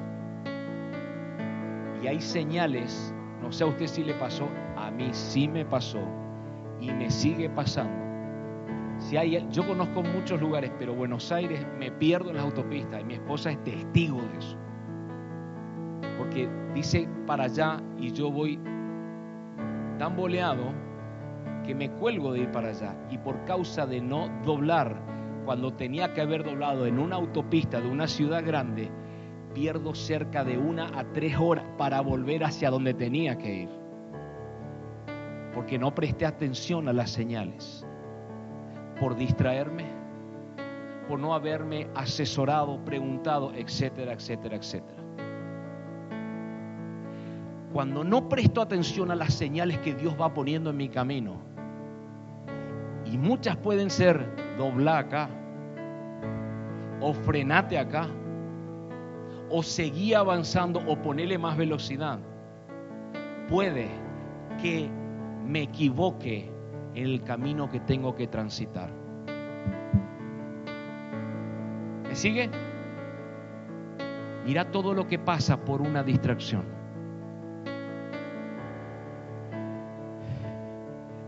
Y hay señales, no sé a usted si le pasó, a mí sí me pasó y me sigue pasando si hay, yo conozco muchos lugares, pero Buenos Aires me pierdo en las autopistas y mi esposa es testigo de eso. Porque dice para allá y yo voy tan boleado que me cuelgo de ir para allá. Y por causa de no doblar cuando tenía que haber doblado en una autopista de una ciudad grande, pierdo cerca de una a tres horas para volver hacia donde tenía que ir. Porque no presté atención a las señales por distraerme, por no haberme asesorado, preguntado, etcétera, etcétera, etcétera. Cuando no presto atención a las señales que Dios va poniendo en mi camino, y muchas pueden ser dobla acá, o frenate acá, o seguí avanzando, o ponele más velocidad, puede que me equivoque en el camino que tengo que transitar. ¿Me sigue? Mira todo lo que pasa por una distracción.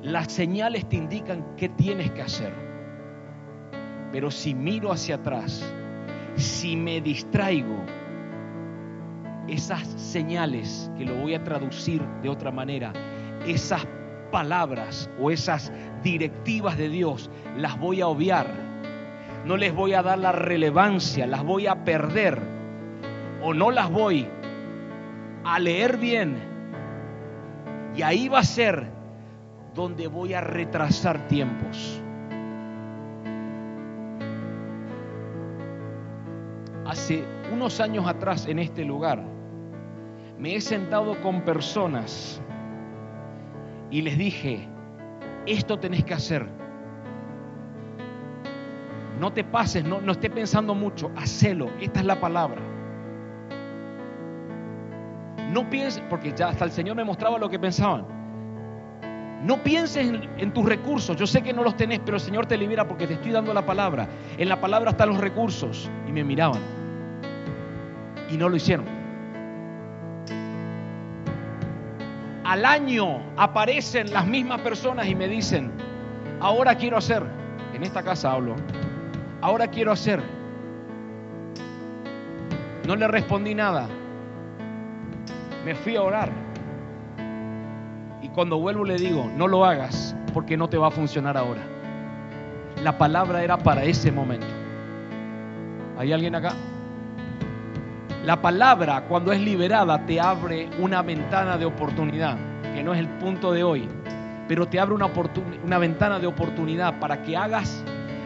Las señales te indican qué tienes que hacer. Pero si miro hacia atrás, si me distraigo, esas señales, que lo voy a traducir de otra manera, esas palabras o esas directivas de Dios las voy a obviar. No les voy a dar la relevancia, las voy a perder o no las voy a leer bien. Y ahí va a ser donde voy a retrasar tiempos. Hace unos años atrás en este lugar me he sentado con personas y les dije, esto tenés que hacer. No te pases, no, esté pensando mucho, hacelo, esta es la palabra. No pienses, porque ya hasta el Señor me mostraba lo que pensaban. No pienses en, en, tus recursos. Yo sé que no los tenés, pero el Señor te libera porque te estoy dando la palabra. En la palabra están los recursos. Y me miraban. Y no lo hicieron. Al año aparecen las mismas personas y me dicen, ahora quiero hacer, en esta casa hablo, ahora quiero hacer. No le respondí nada. Me fui a orar. Y cuando vuelvo le digo, no lo hagas porque no te va a funcionar ahora. La palabra era para ese momento. ¿Hay alguien acá? La palabra cuando es liberada te abre una ventana de oportunidad, que no es el punto de hoy, pero te abre una, ventana de oportunidad para que hagas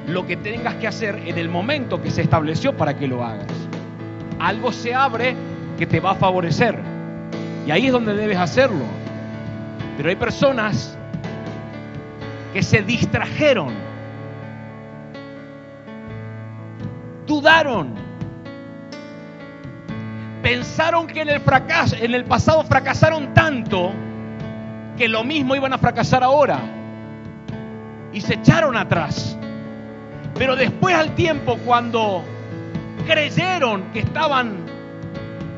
lo que tengas que hacer en el momento que se estableció para que lo hagas. Algo se abre que te va a favorecer y ahí es donde debes hacerlo. Pero hay personas que se distrajeron, dudaron, pensaron que en el fracaso, en el pasado fracasaron tanto que lo mismo iban a fracasar ahora y se echaron atrás. Pero después al tiempo cuando creyeron que estaban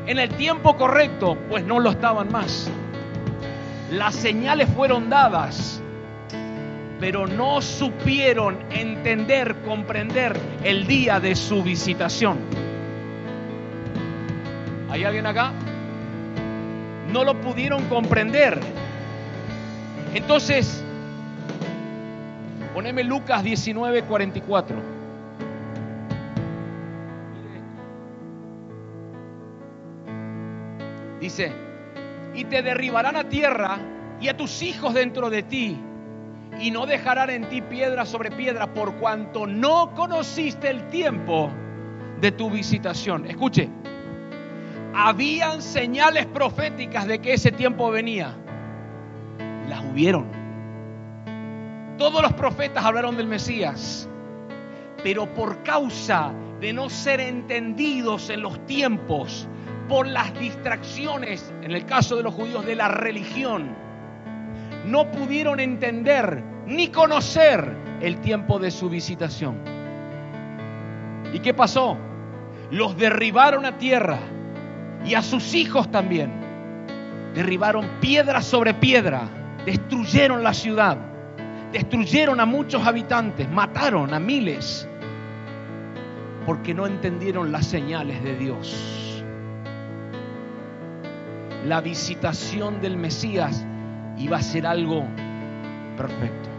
en el tiempo correcto, pues no lo estaban más. Las señales fueron dadas pero no supieron entender, comprender el día de su visitación. ¿Hay alguien acá? No lo pudieron comprender. Entonces, poneme Lucas 19, 44. Dice, y te derribarán a tierra y a tus hijos dentro de ti, y no dejarán en ti piedra sobre piedra, por cuanto no conociste el tiempo de tu visitación. Escuche, habían señales proféticas de que ese tiempo venía. Las hubieron. Todos los profetas hablaron del Mesías, pero por causa de no ser entendidos en los tiempos, por las distracciones, en el caso de los judíos, de la religión, no pudieron entender ni conocer el tiempo de su visitación. ¿Y qué pasó? Los derribaron a tierra y a sus hijos también. Derribaron piedra sobre piedra, destruyeron la ciudad, destruyeron a muchos habitantes, mataron a miles, porque no entendieron las señales de Dios la visitación del Mesías iba a ser algo perfecto.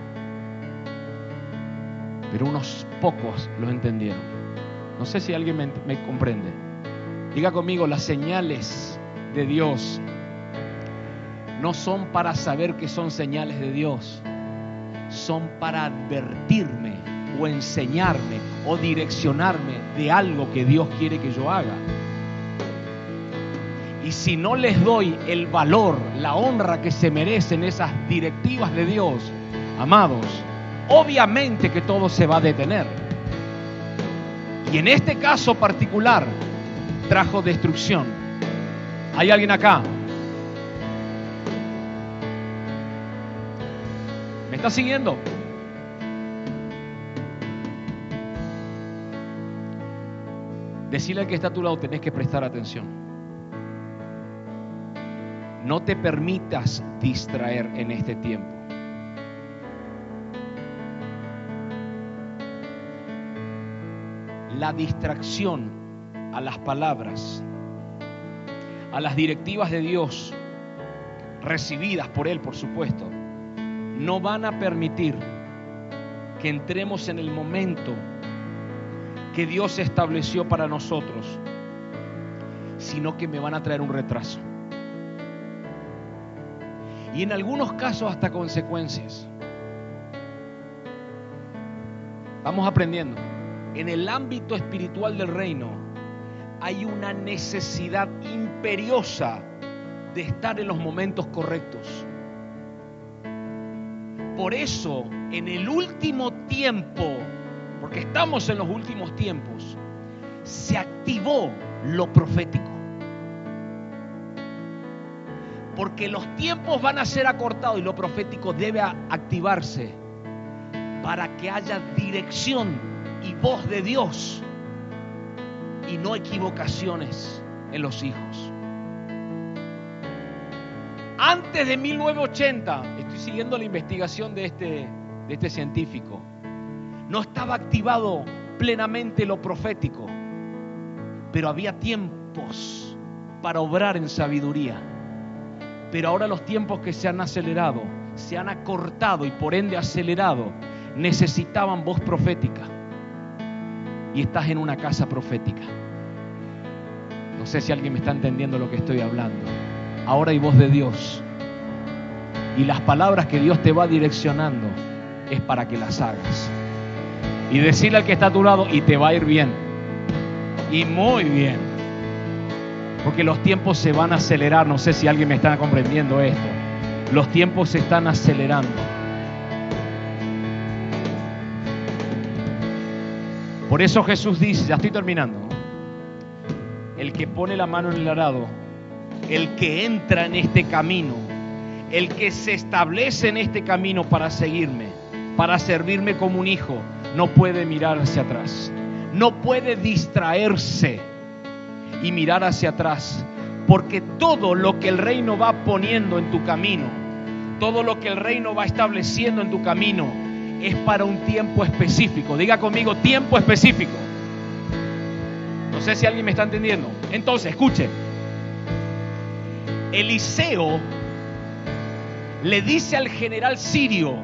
Pero unos pocos lo entendieron. No sé si alguien me, comprende. Diga conmigo, las señales de Dios no son para saber que son señales de Dios, son para advertirme o enseñarme o direccionarme de algo que Dios quiere que yo haga. Y si no les doy el valor, la honra que se merecen esas directivas de Dios, amados, obviamente que todo se va a detener. Y en este caso particular trajo destrucción. ¿Hay alguien acá? ¿Me está siguiendo? Decirle al que está a tu lado, tenés que prestar atención. No te permitas distraer en este tiempo. La distracción a las palabras, a las directivas de Dios, recibidas por Él, por supuesto, no van a permitir que entremos en el momento que Dios estableció para nosotros, sino que me van a traer un retraso y en algunos casos hasta consecuencias. Vamos aprendiendo. En el ámbito espiritual del reino hay una necesidad imperiosa de estar en los momentos correctos. Por eso, en el último tiempo, porque estamos en los últimos tiempos, se activó lo profético. Porque los tiempos van a ser acortados y lo profético debe activarse para que haya dirección y voz de Dios y no equivocaciones en los hijos. Antes de 1980, estoy siguiendo la investigación de este, de este científico, no estaba activado plenamente lo profético, pero había tiempos para obrar en sabiduría. Pero ahora los tiempos que se han acelerado, se han acortado y por ende acelerado, necesitaban voz profética. Y estás en una casa profética. No sé si alguien me está entendiendo lo que estoy hablando. Ahora hay voz de Dios. Y las palabras que Dios te va direccionando es para que las hagas. Y decirle al que está a tu lado, y te va a ir bien. Y muy bien porque los tiempos se van a acelerar. No sé si alguien me está comprendiendo esto. Los tiempos se están acelerando. Por eso Jesús dice, ya estoy terminando, el que pone la mano en el arado, el que entra en este camino, el que se establece en este camino para seguirme, para servirme como un hijo, no puede mirar hacia atrás, no puede distraerse y mirar hacia atrás. Porque todo lo que el reino va poniendo en tu camino, todo lo que el reino va estableciendo en tu camino, es para un tiempo específico. Diga conmigo, tiempo específico. No sé si alguien me está entendiendo. Entonces, escuche. Eliseo le dice al general sirio,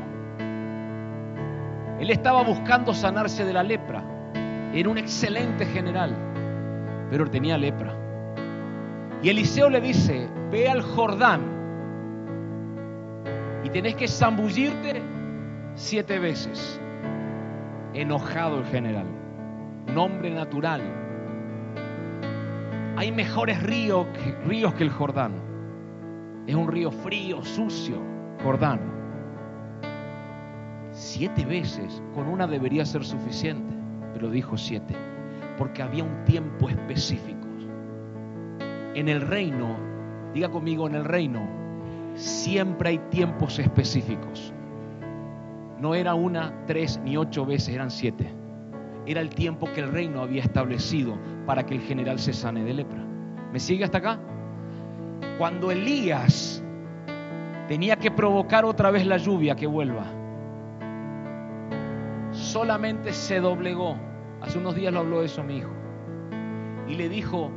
él estaba buscando sanarse de la lepra. Era un excelente general, pero tenía lepra. Y Eliseo le dice, ve al Jordán y tenés que zambullirte siete veces. Enojado el general, nombre natural. Hay mejores ríos que, ríos que el Jordán. Es un río frío, sucio, Jordán. Siete veces, con una debería ser suficiente, pero dijo siete, porque había un tiempo específico. En el reino, diga conmigo, en el reino, siempre hay tiempos específicos. No era una, tres ni ocho veces, eran siete. Era el tiempo que el reino había establecido para que el general se sane de lepra. ¿Me sigue hasta acá? Cuando Elías tenía que provocar otra vez la lluvia que vuelva, solamente se doblegó. Hace unos días lo habló eso mi hijo. Y le dijo,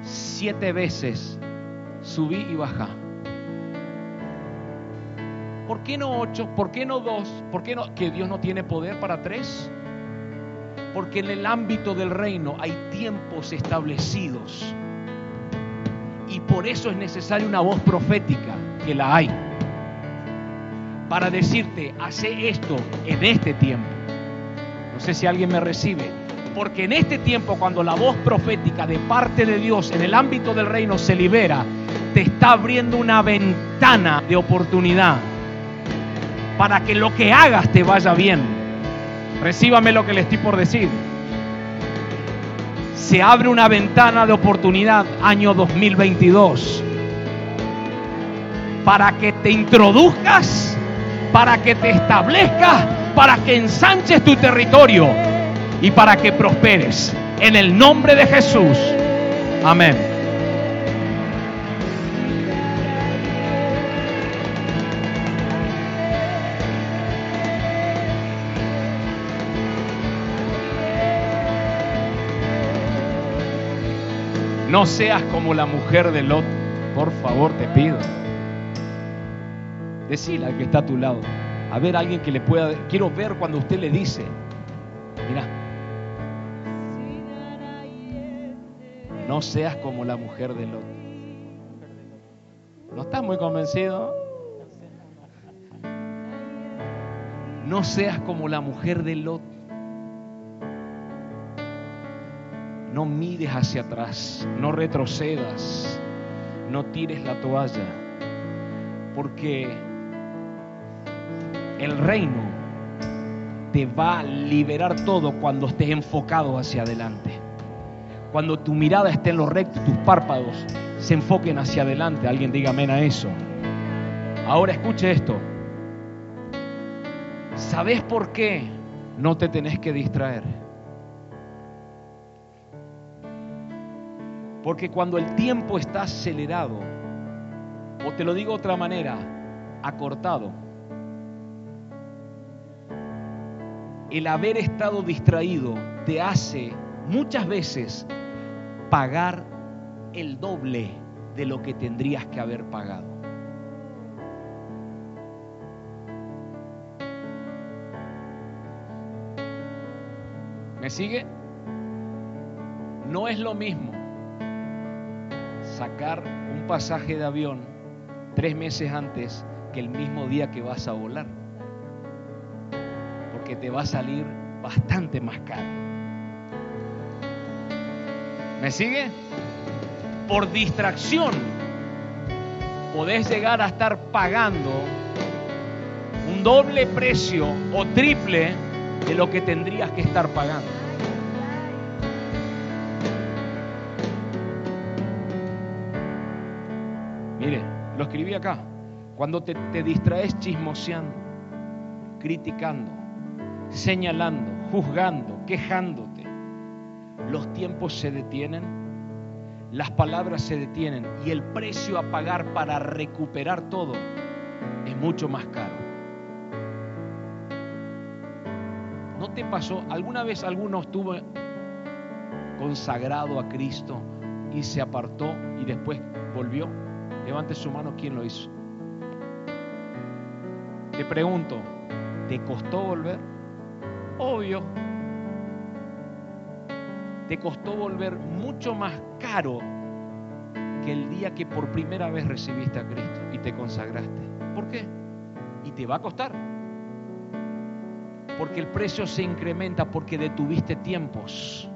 siete veces subí y bajá. ¿Por qué no ocho? ¿Por qué no dos? ¿Por qué no? ¿Que Dios no tiene poder para tres? Porque en el ámbito del reino hay tiempos establecidos. Y por eso es necesaria una voz profética, que la hay. Para decirte, hace esto en este tiempo. No sé si alguien me recibe. Porque en este tiempo, cuando la voz profética de parte de Dios en el ámbito del reino se libera, te está abriendo una ventana de oportunidad para que lo que hagas te vaya bien. Recíbame lo que le estoy por decir. Se abre una ventana de oportunidad año 2022 para que te introduzcas, para que te establezcas, para que ensanches tu territorio y para que prosperes. En el nombre de Jesús. Amén. No seas como la mujer de Lot. Por favor, te pido. Decile al que está a tu lado. A ver, alguien que le pueda. Quiero ver cuando usted le dice. Mira. No seas como la mujer de Lot. ¿No estás muy convencido? No seas como la mujer de Lot. No mires hacia atrás, no retrocedas, no tires la toalla, porque el reino te va a liberar todo cuando estés enfocado hacia adelante. Cuando tu mirada esté en lo recto, tus párpados se enfoquen hacia adelante. Alguien diga amén a eso. Ahora escuche esto. ¿Sabes por qué no te tenés que distraer? Porque cuando el tiempo está acelerado, o te lo digo de otra manera, acortado, el haber estado distraído te hace muchas veces pagar el doble de lo que tendrías que haber pagado. ¿Me sigue? No es lo mismo sacar un pasaje de avión tres meses antes que el mismo día que vas a volar. Porque te va a salir bastante más caro. ¿Me sigue? Por distracción podés llegar a estar pagando un doble precio o triple de lo que tendrías que estar pagando. Lo escribí acá. Cuando te, distraes chismoseando, criticando, señalando, juzgando, quejándote, los tiempos se detienen, las palabras se detienen y el precio a pagar para recuperar todo es mucho más caro. ¿No te pasó? ¿Alguna vez alguno estuvo consagrado a Cristo y se apartó y después volvió? Levante su mano, ¿quién lo hizo? Te pregunto, ¿te costó volver? Obvio. Te costó volver mucho más caro que el día que por primera vez recibiste a Cristo y te consagraste. ¿Por qué? Y te va a costar. Porque el precio se incrementa porque detuviste tiempos.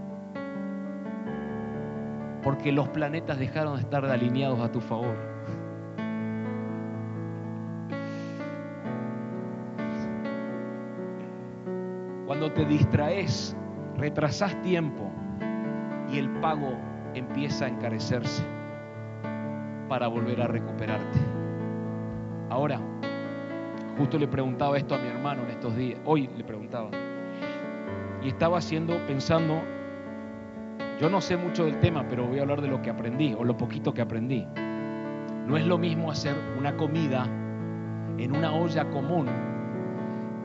Porque los planetas dejaron de estar alineados a tu favor. Cuando te distraes, retrasas tiempo y el pago empieza a encarecerse para volver a recuperarte. Ahora, justo le preguntaba esto a mi hermano en estos días, hoy le preguntaba, y estaba haciendo, pensando, yo no sé mucho del tema, pero voy a hablar de lo que aprendí, o lo poquito que aprendí. No es lo mismo hacer una comida en una olla común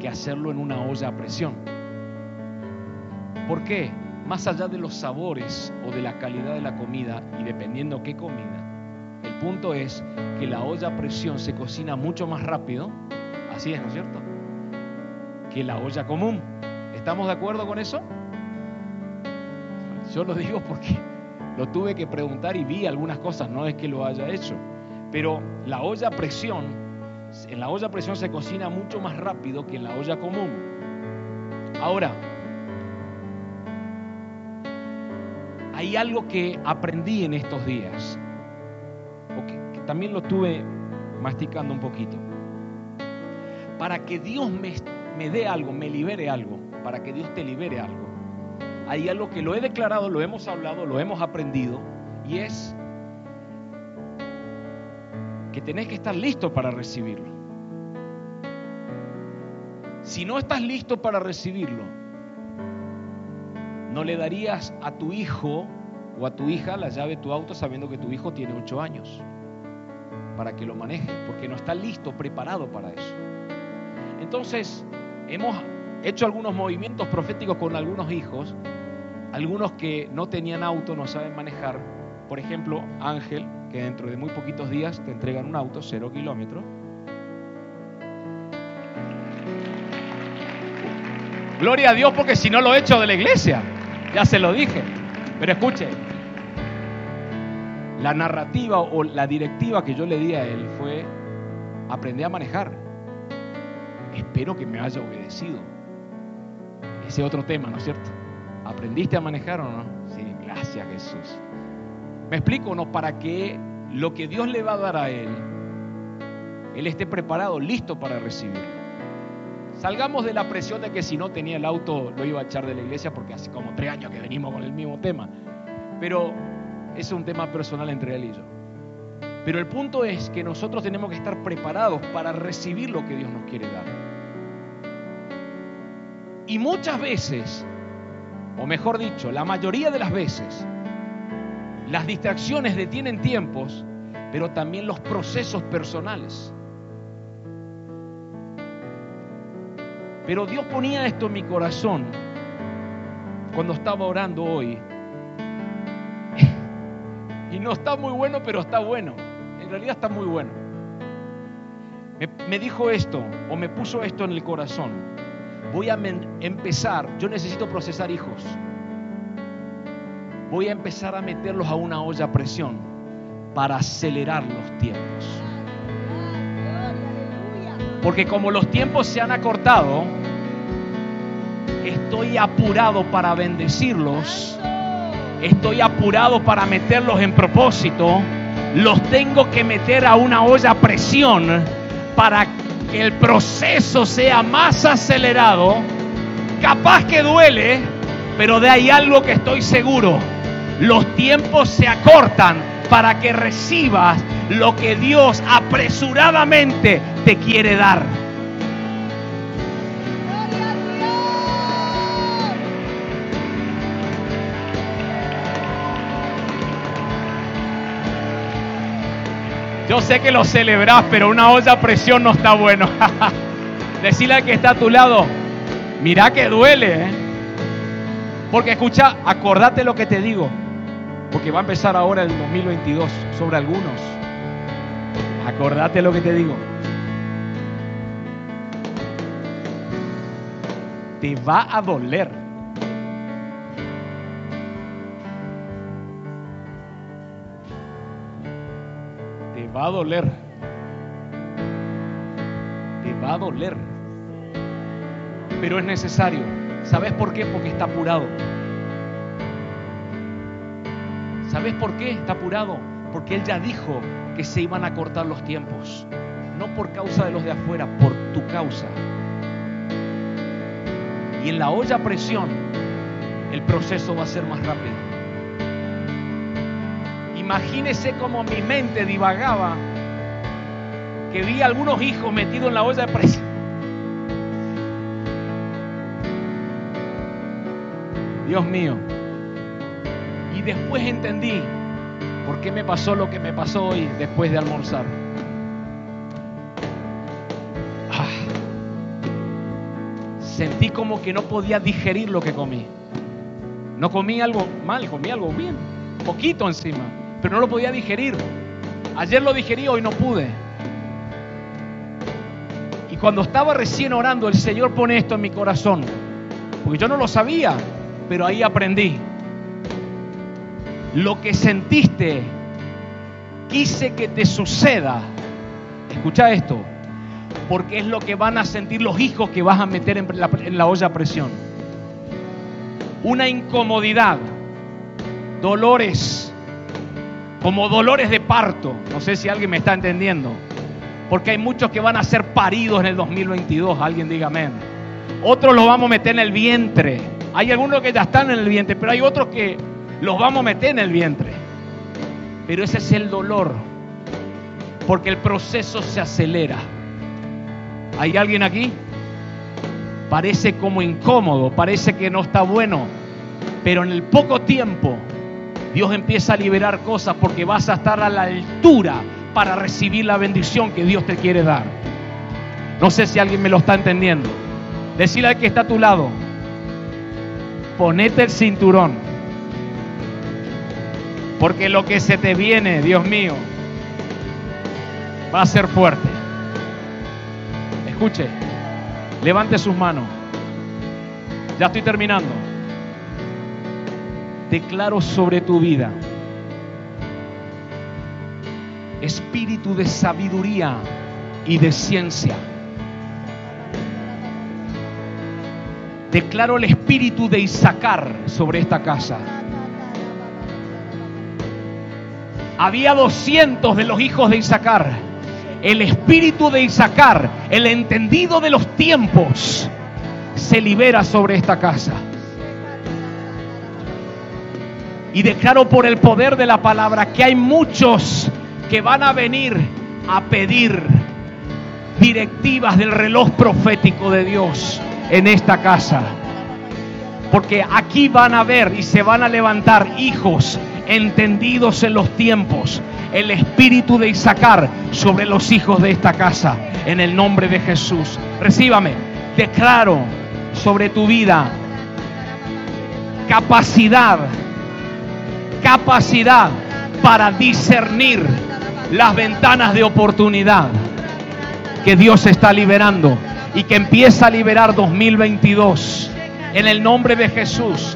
que hacerlo en una olla a presión. ¿Por qué? Más allá de los sabores o de la calidad de la comida, y dependiendo qué comida, el punto es que la olla presión se cocina mucho más rápido, así es, ¿no es cierto? Que la olla común. ¿Estamos de acuerdo con eso? Yo lo digo porque lo tuve que preguntar y vi algunas cosas, no es que lo haya hecho. Pero la olla presión, en la olla presión se cocina mucho más rápido que en la olla común. Ahora, hay algo que aprendí en estos días, que, también lo tuve masticando un poquito. Para que Dios me, me dé algo, me libere algo, para que Dios te libere algo, hay algo que lo he declarado, lo hemos hablado, lo hemos aprendido, y es que tenés que estar listo para recibirlo. Si no estás listo para recibirlo, no le darías a tu hijo o a tu hija la llave de tu auto sabiendo que tu hijo tiene ocho años para que lo maneje, porque no está listo, preparado para eso. Entonces, hemos hecho algunos movimientos proféticos con algunos hijos, algunos que no tenían auto, no saben manejar. Por ejemplo, Ángel, que dentro de muy poquitos días te entregan un auto, cero kilómetros. Gloria a Dios porque si no lo he hecho de la iglesia. Ya se lo dije. Pero escuche, la narrativa o la directiva que yo le di a él fue aprender a manejar. Espero que me haya obedecido. Ese otro tema, ¿no es cierto? ¿Aprendiste a manejar o no? Sí, gracias Jesús. ¿Me explico o no? Para que lo que Dios le va a dar a él, él esté preparado, listo para recibirlo. Salgamos de la presión de que si no tenía el auto lo iba a echar de la iglesia porque hace como tres años que venimos con el mismo tema. Pero es un tema personal entre él y yo. Pero el punto es que nosotros tenemos que estar preparados para recibir lo que Dios nos quiere dar. Y muchas veces, o mejor dicho, la mayoría de las veces, las distracciones detienen tiempos, pero también los procesos personales. Pero Dios ponía esto en mi corazón cuando estaba orando hoy. Y no está muy bueno, pero está bueno. En realidad está muy bueno. Me, dijo esto, o me puso esto en el corazón. Voy a empezar, yo necesito procesar hijos. Voy a empezar a meterlos a una olla a presión para acelerar los tiempos. Porque como los tiempos se han acortado, estoy apurado para bendecirlos. Estoy apurado para meterlos en propósito. Los tengo que meter a una olla a presión para que el proceso sea más acelerado. Capaz que duele, pero de ahí algo que estoy seguro. Los tiempos se acortan para que recibas lo que Dios apresuradamente te quiere dar. Yo sé que lo celebrás, pero una olla a presión no está bueno. Decirle al que está a tu lado, Mira que duele, ¿eh? Porque escucha, acordate lo que te digo. Porque va a empezar ahora el 2022 sobre algunos. Acordate lo que te digo. Te va a doler. Te va a doler. Te va a doler. Pero es necesario. ¿Sabes por qué? Porque está apurado. ¿Sabes por qué está apurado? Porque Él ya dijo que se iban a cortar los tiempos. No por causa de los de afuera, por tu causa. Y en la olla a presión, el proceso va a ser más rápido. Imagínese cómo mi mente divagaba que vi algunos hijos metidos en la olla de presión. Dios mío. Y después entendí por qué me pasó lo que me pasó hoy después de almorzar. Sentí como que no podía digerir lo que comí. No comí algo mal, comí algo bien, poquito encima, pero no lo podía digerir. Ayer lo digerí, hoy no pude. Y cuando estaba recién orando, el Señor pone esto en mi corazón, porque yo no lo sabía, pero ahí aprendí. Lo que sentiste, quise que te suceda. Escucha esto, porque es lo que van a sentir los hijos que vas a meter en la, olla a presión. Una incomodidad, dolores, como dolores de parto. No sé si alguien me está entendiendo. Porque hay muchos que van a ser paridos en el 2022. Alguien diga amén. Otros los vamos a meter en el vientre. Hay algunos que ya están en el vientre, pero hay otros que los vamos a meter en el vientre. Pero ese es el dolor. Porque el proceso se acelera. ¿Hay alguien aquí? Parece como incómodo, parece que no está bueno. Pero en el poco tiempo Dios empieza a liberar cosas porque vas a estar a la altura para recibir la bendición que Dios te quiere dar. No sé si alguien me lo está entendiendo. Decirle al que está a tu lado, ponete el cinturón. Porque lo que se te viene, Dios mío, va a ser fuerte. Escuche, levante sus manos. Ya estoy terminando. Declaro sobre tu vida espíritu de sabiduría y de ciencia. Declaro el espíritu de Isaacar sobre esta casa. Había 200 de los hijos de Isaacar. El espíritu de Isaacar, el entendido de los tiempos, se libera sobre esta casa. Y declaro por el poder de la palabra que hay muchos que van a venir a pedir directivas del reloj profético de Dios en esta casa. Porque aquí van a ver y se van a levantar hijos entendidos en los tiempos. El espíritu de Isaacar sobre los hijos de esta casa. En el nombre de Jesús. Recíbame. Declaro sobre tu vida capacidad. Capacidad para discernir las ventanas de oportunidad que Dios está liberando y que empieza a liberar 2022. En el nombre de Jesús,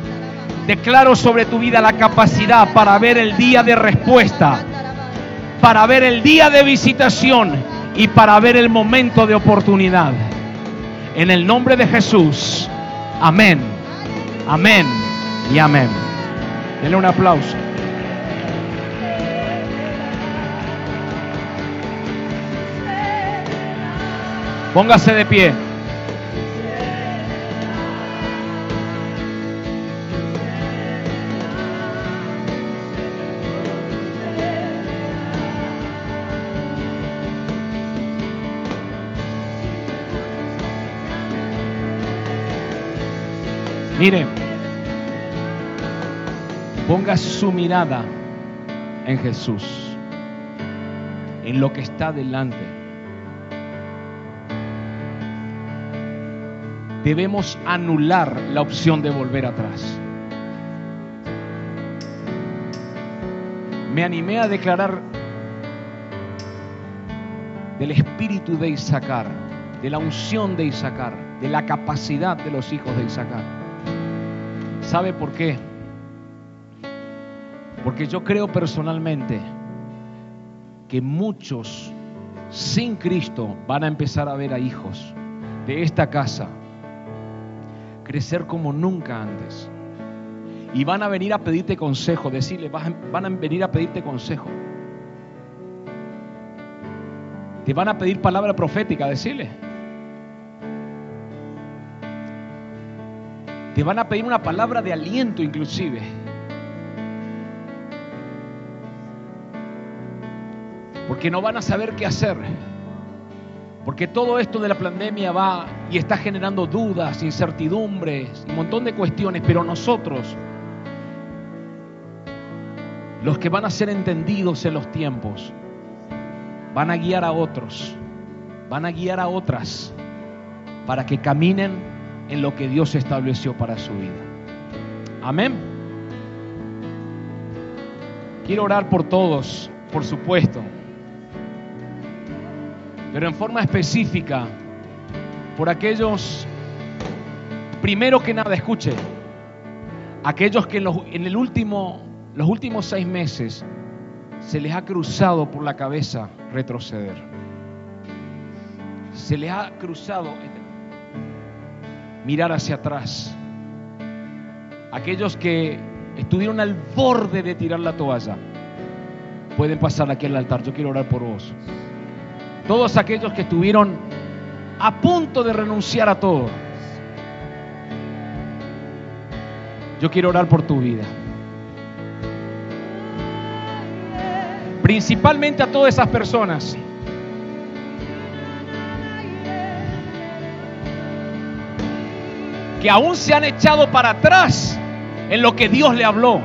declaro sobre tu vida la capacidad para ver el día de respuesta, para ver el día de visitación y para ver el momento de oportunidad. En el nombre de Jesús, amén, amén y amén. Denle un aplauso. Póngase de pie. Mire, ponga su mirada en Jesús, en lo que está delante. debemos anular la opción de volver atrás. Me animé a declarar del espíritu de Isaacar, de la unción de Isaacar, de la capacidad de los hijos de Isaacar. ¿Sabe por qué? Porque yo creo personalmente que muchos sin Cristo van a empezar a ver a hijos de esta casa crecer como nunca antes. Y van a venir a pedirte consejo, decirle, van a venir a pedirte consejo. Te van a pedir palabra profética, decirle. Te van a pedir una palabra de aliento inclusive. Porque no van a saber qué hacer. Porque todo esto de la pandemia va y está generando dudas, incertidumbres, un montón de cuestiones, pero nosotros, los que van a ser entendidos en los tiempos, van a guiar a otros, van a guiar a otras para que caminen en lo que Dios estableció para su vida. Amén. Quiero orar por todos, por supuesto, pero en forma específica, por aquellos, primero que nada, escuche, aquellos que en, los, en el último, los últimos seis meses se les ha cruzado por la cabeza retroceder. Se les ha cruzado mirar hacia atrás. Aquellos que estuvieron al borde de tirar la toalla, pueden pasar aquí al altar. Yo quiero orar por vos. Todos aquellos que estuvieron a punto de renunciar a todo. Yo quiero orar por tu vida. principalmente a todas esas personas. Que aún se han echado para atrás en lo que Dios le habló,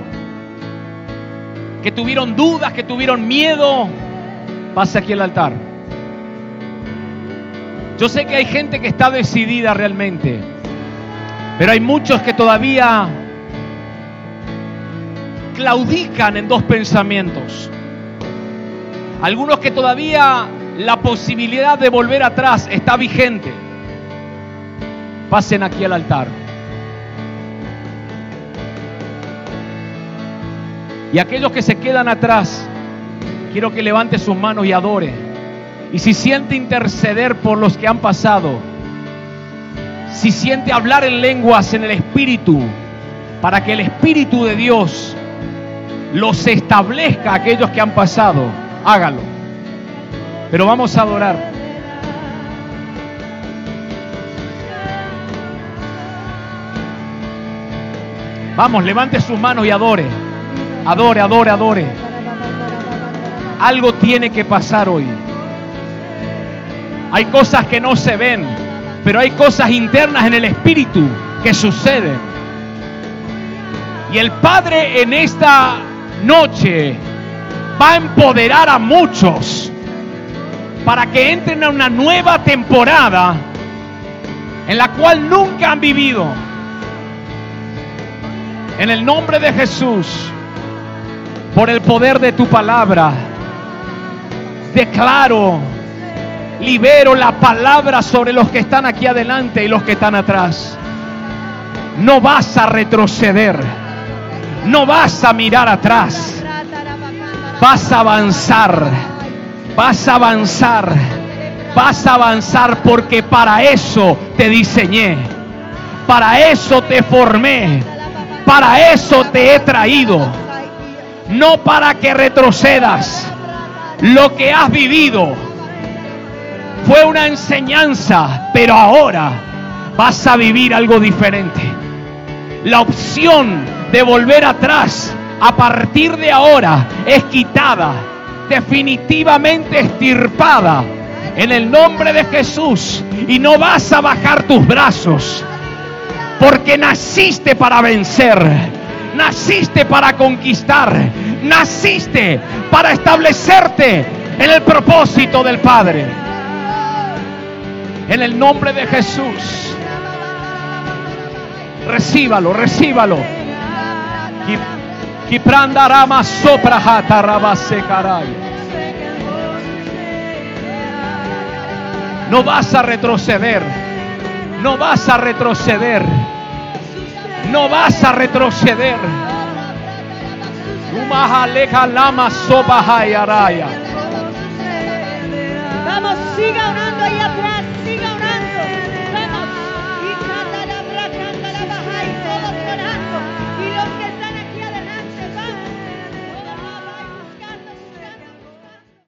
que tuvieron dudas, que tuvieron miedo, pase aquí al altar. Yo sé que hay gente que está decidida realmente, pero hay muchos que todavía claudican en dos pensamientos. Algunos que todavía la posibilidad de volver atrás está vigente. Pasen aquí al altar. Y aquellos que se quedan atrás, quiero que levante sus manos y adore. Y si siente interceder por los que han pasado, si siente hablar en lenguas en el Espíritu, para que el Espíritu de Dios los establezca a aquellos que han pasado hágalo. Pero vamos a adorar. Vamos, levante sus manos y adore. Adore, adore, adore. Algo tiene que pasar hoy. Hay cosas que no se ven, pero hay cosas internas en el espíritu que suceden. Y el Padre en esta noche va a empoderar a muchos para que entren a una nueva temporada en la cual nunca han vivido. En el nombre de Jesús, por el poder de tu palabra, declaro, libero la palabra sobre los que están aquí adelante y los que están atrás. No vas a retroceder, no vas a mirar atrás Vas a avanzar, vas a avanzar, vas a avanzar porque para eso te diseñé, para eso te formé, para eso te he traído, no para que retrocedas. Lo que has vivido fue una enseñanza, pero ahora vas a vivir algo diferente. La opción de volver atrás a partir de ahora es quitada, definitivamente estirpada en el nombre de Jesús y no vas a bajar tus brazos porque naciste para vencer, naciste para conquistar, naciste para establecerte en el propósito del Padre. En el nombre de Jesús, Recíbalo, recíbalo. Sopra. No vas a retroceder. No vas a retroceder. No vas a retroceder. Vamos, siga orando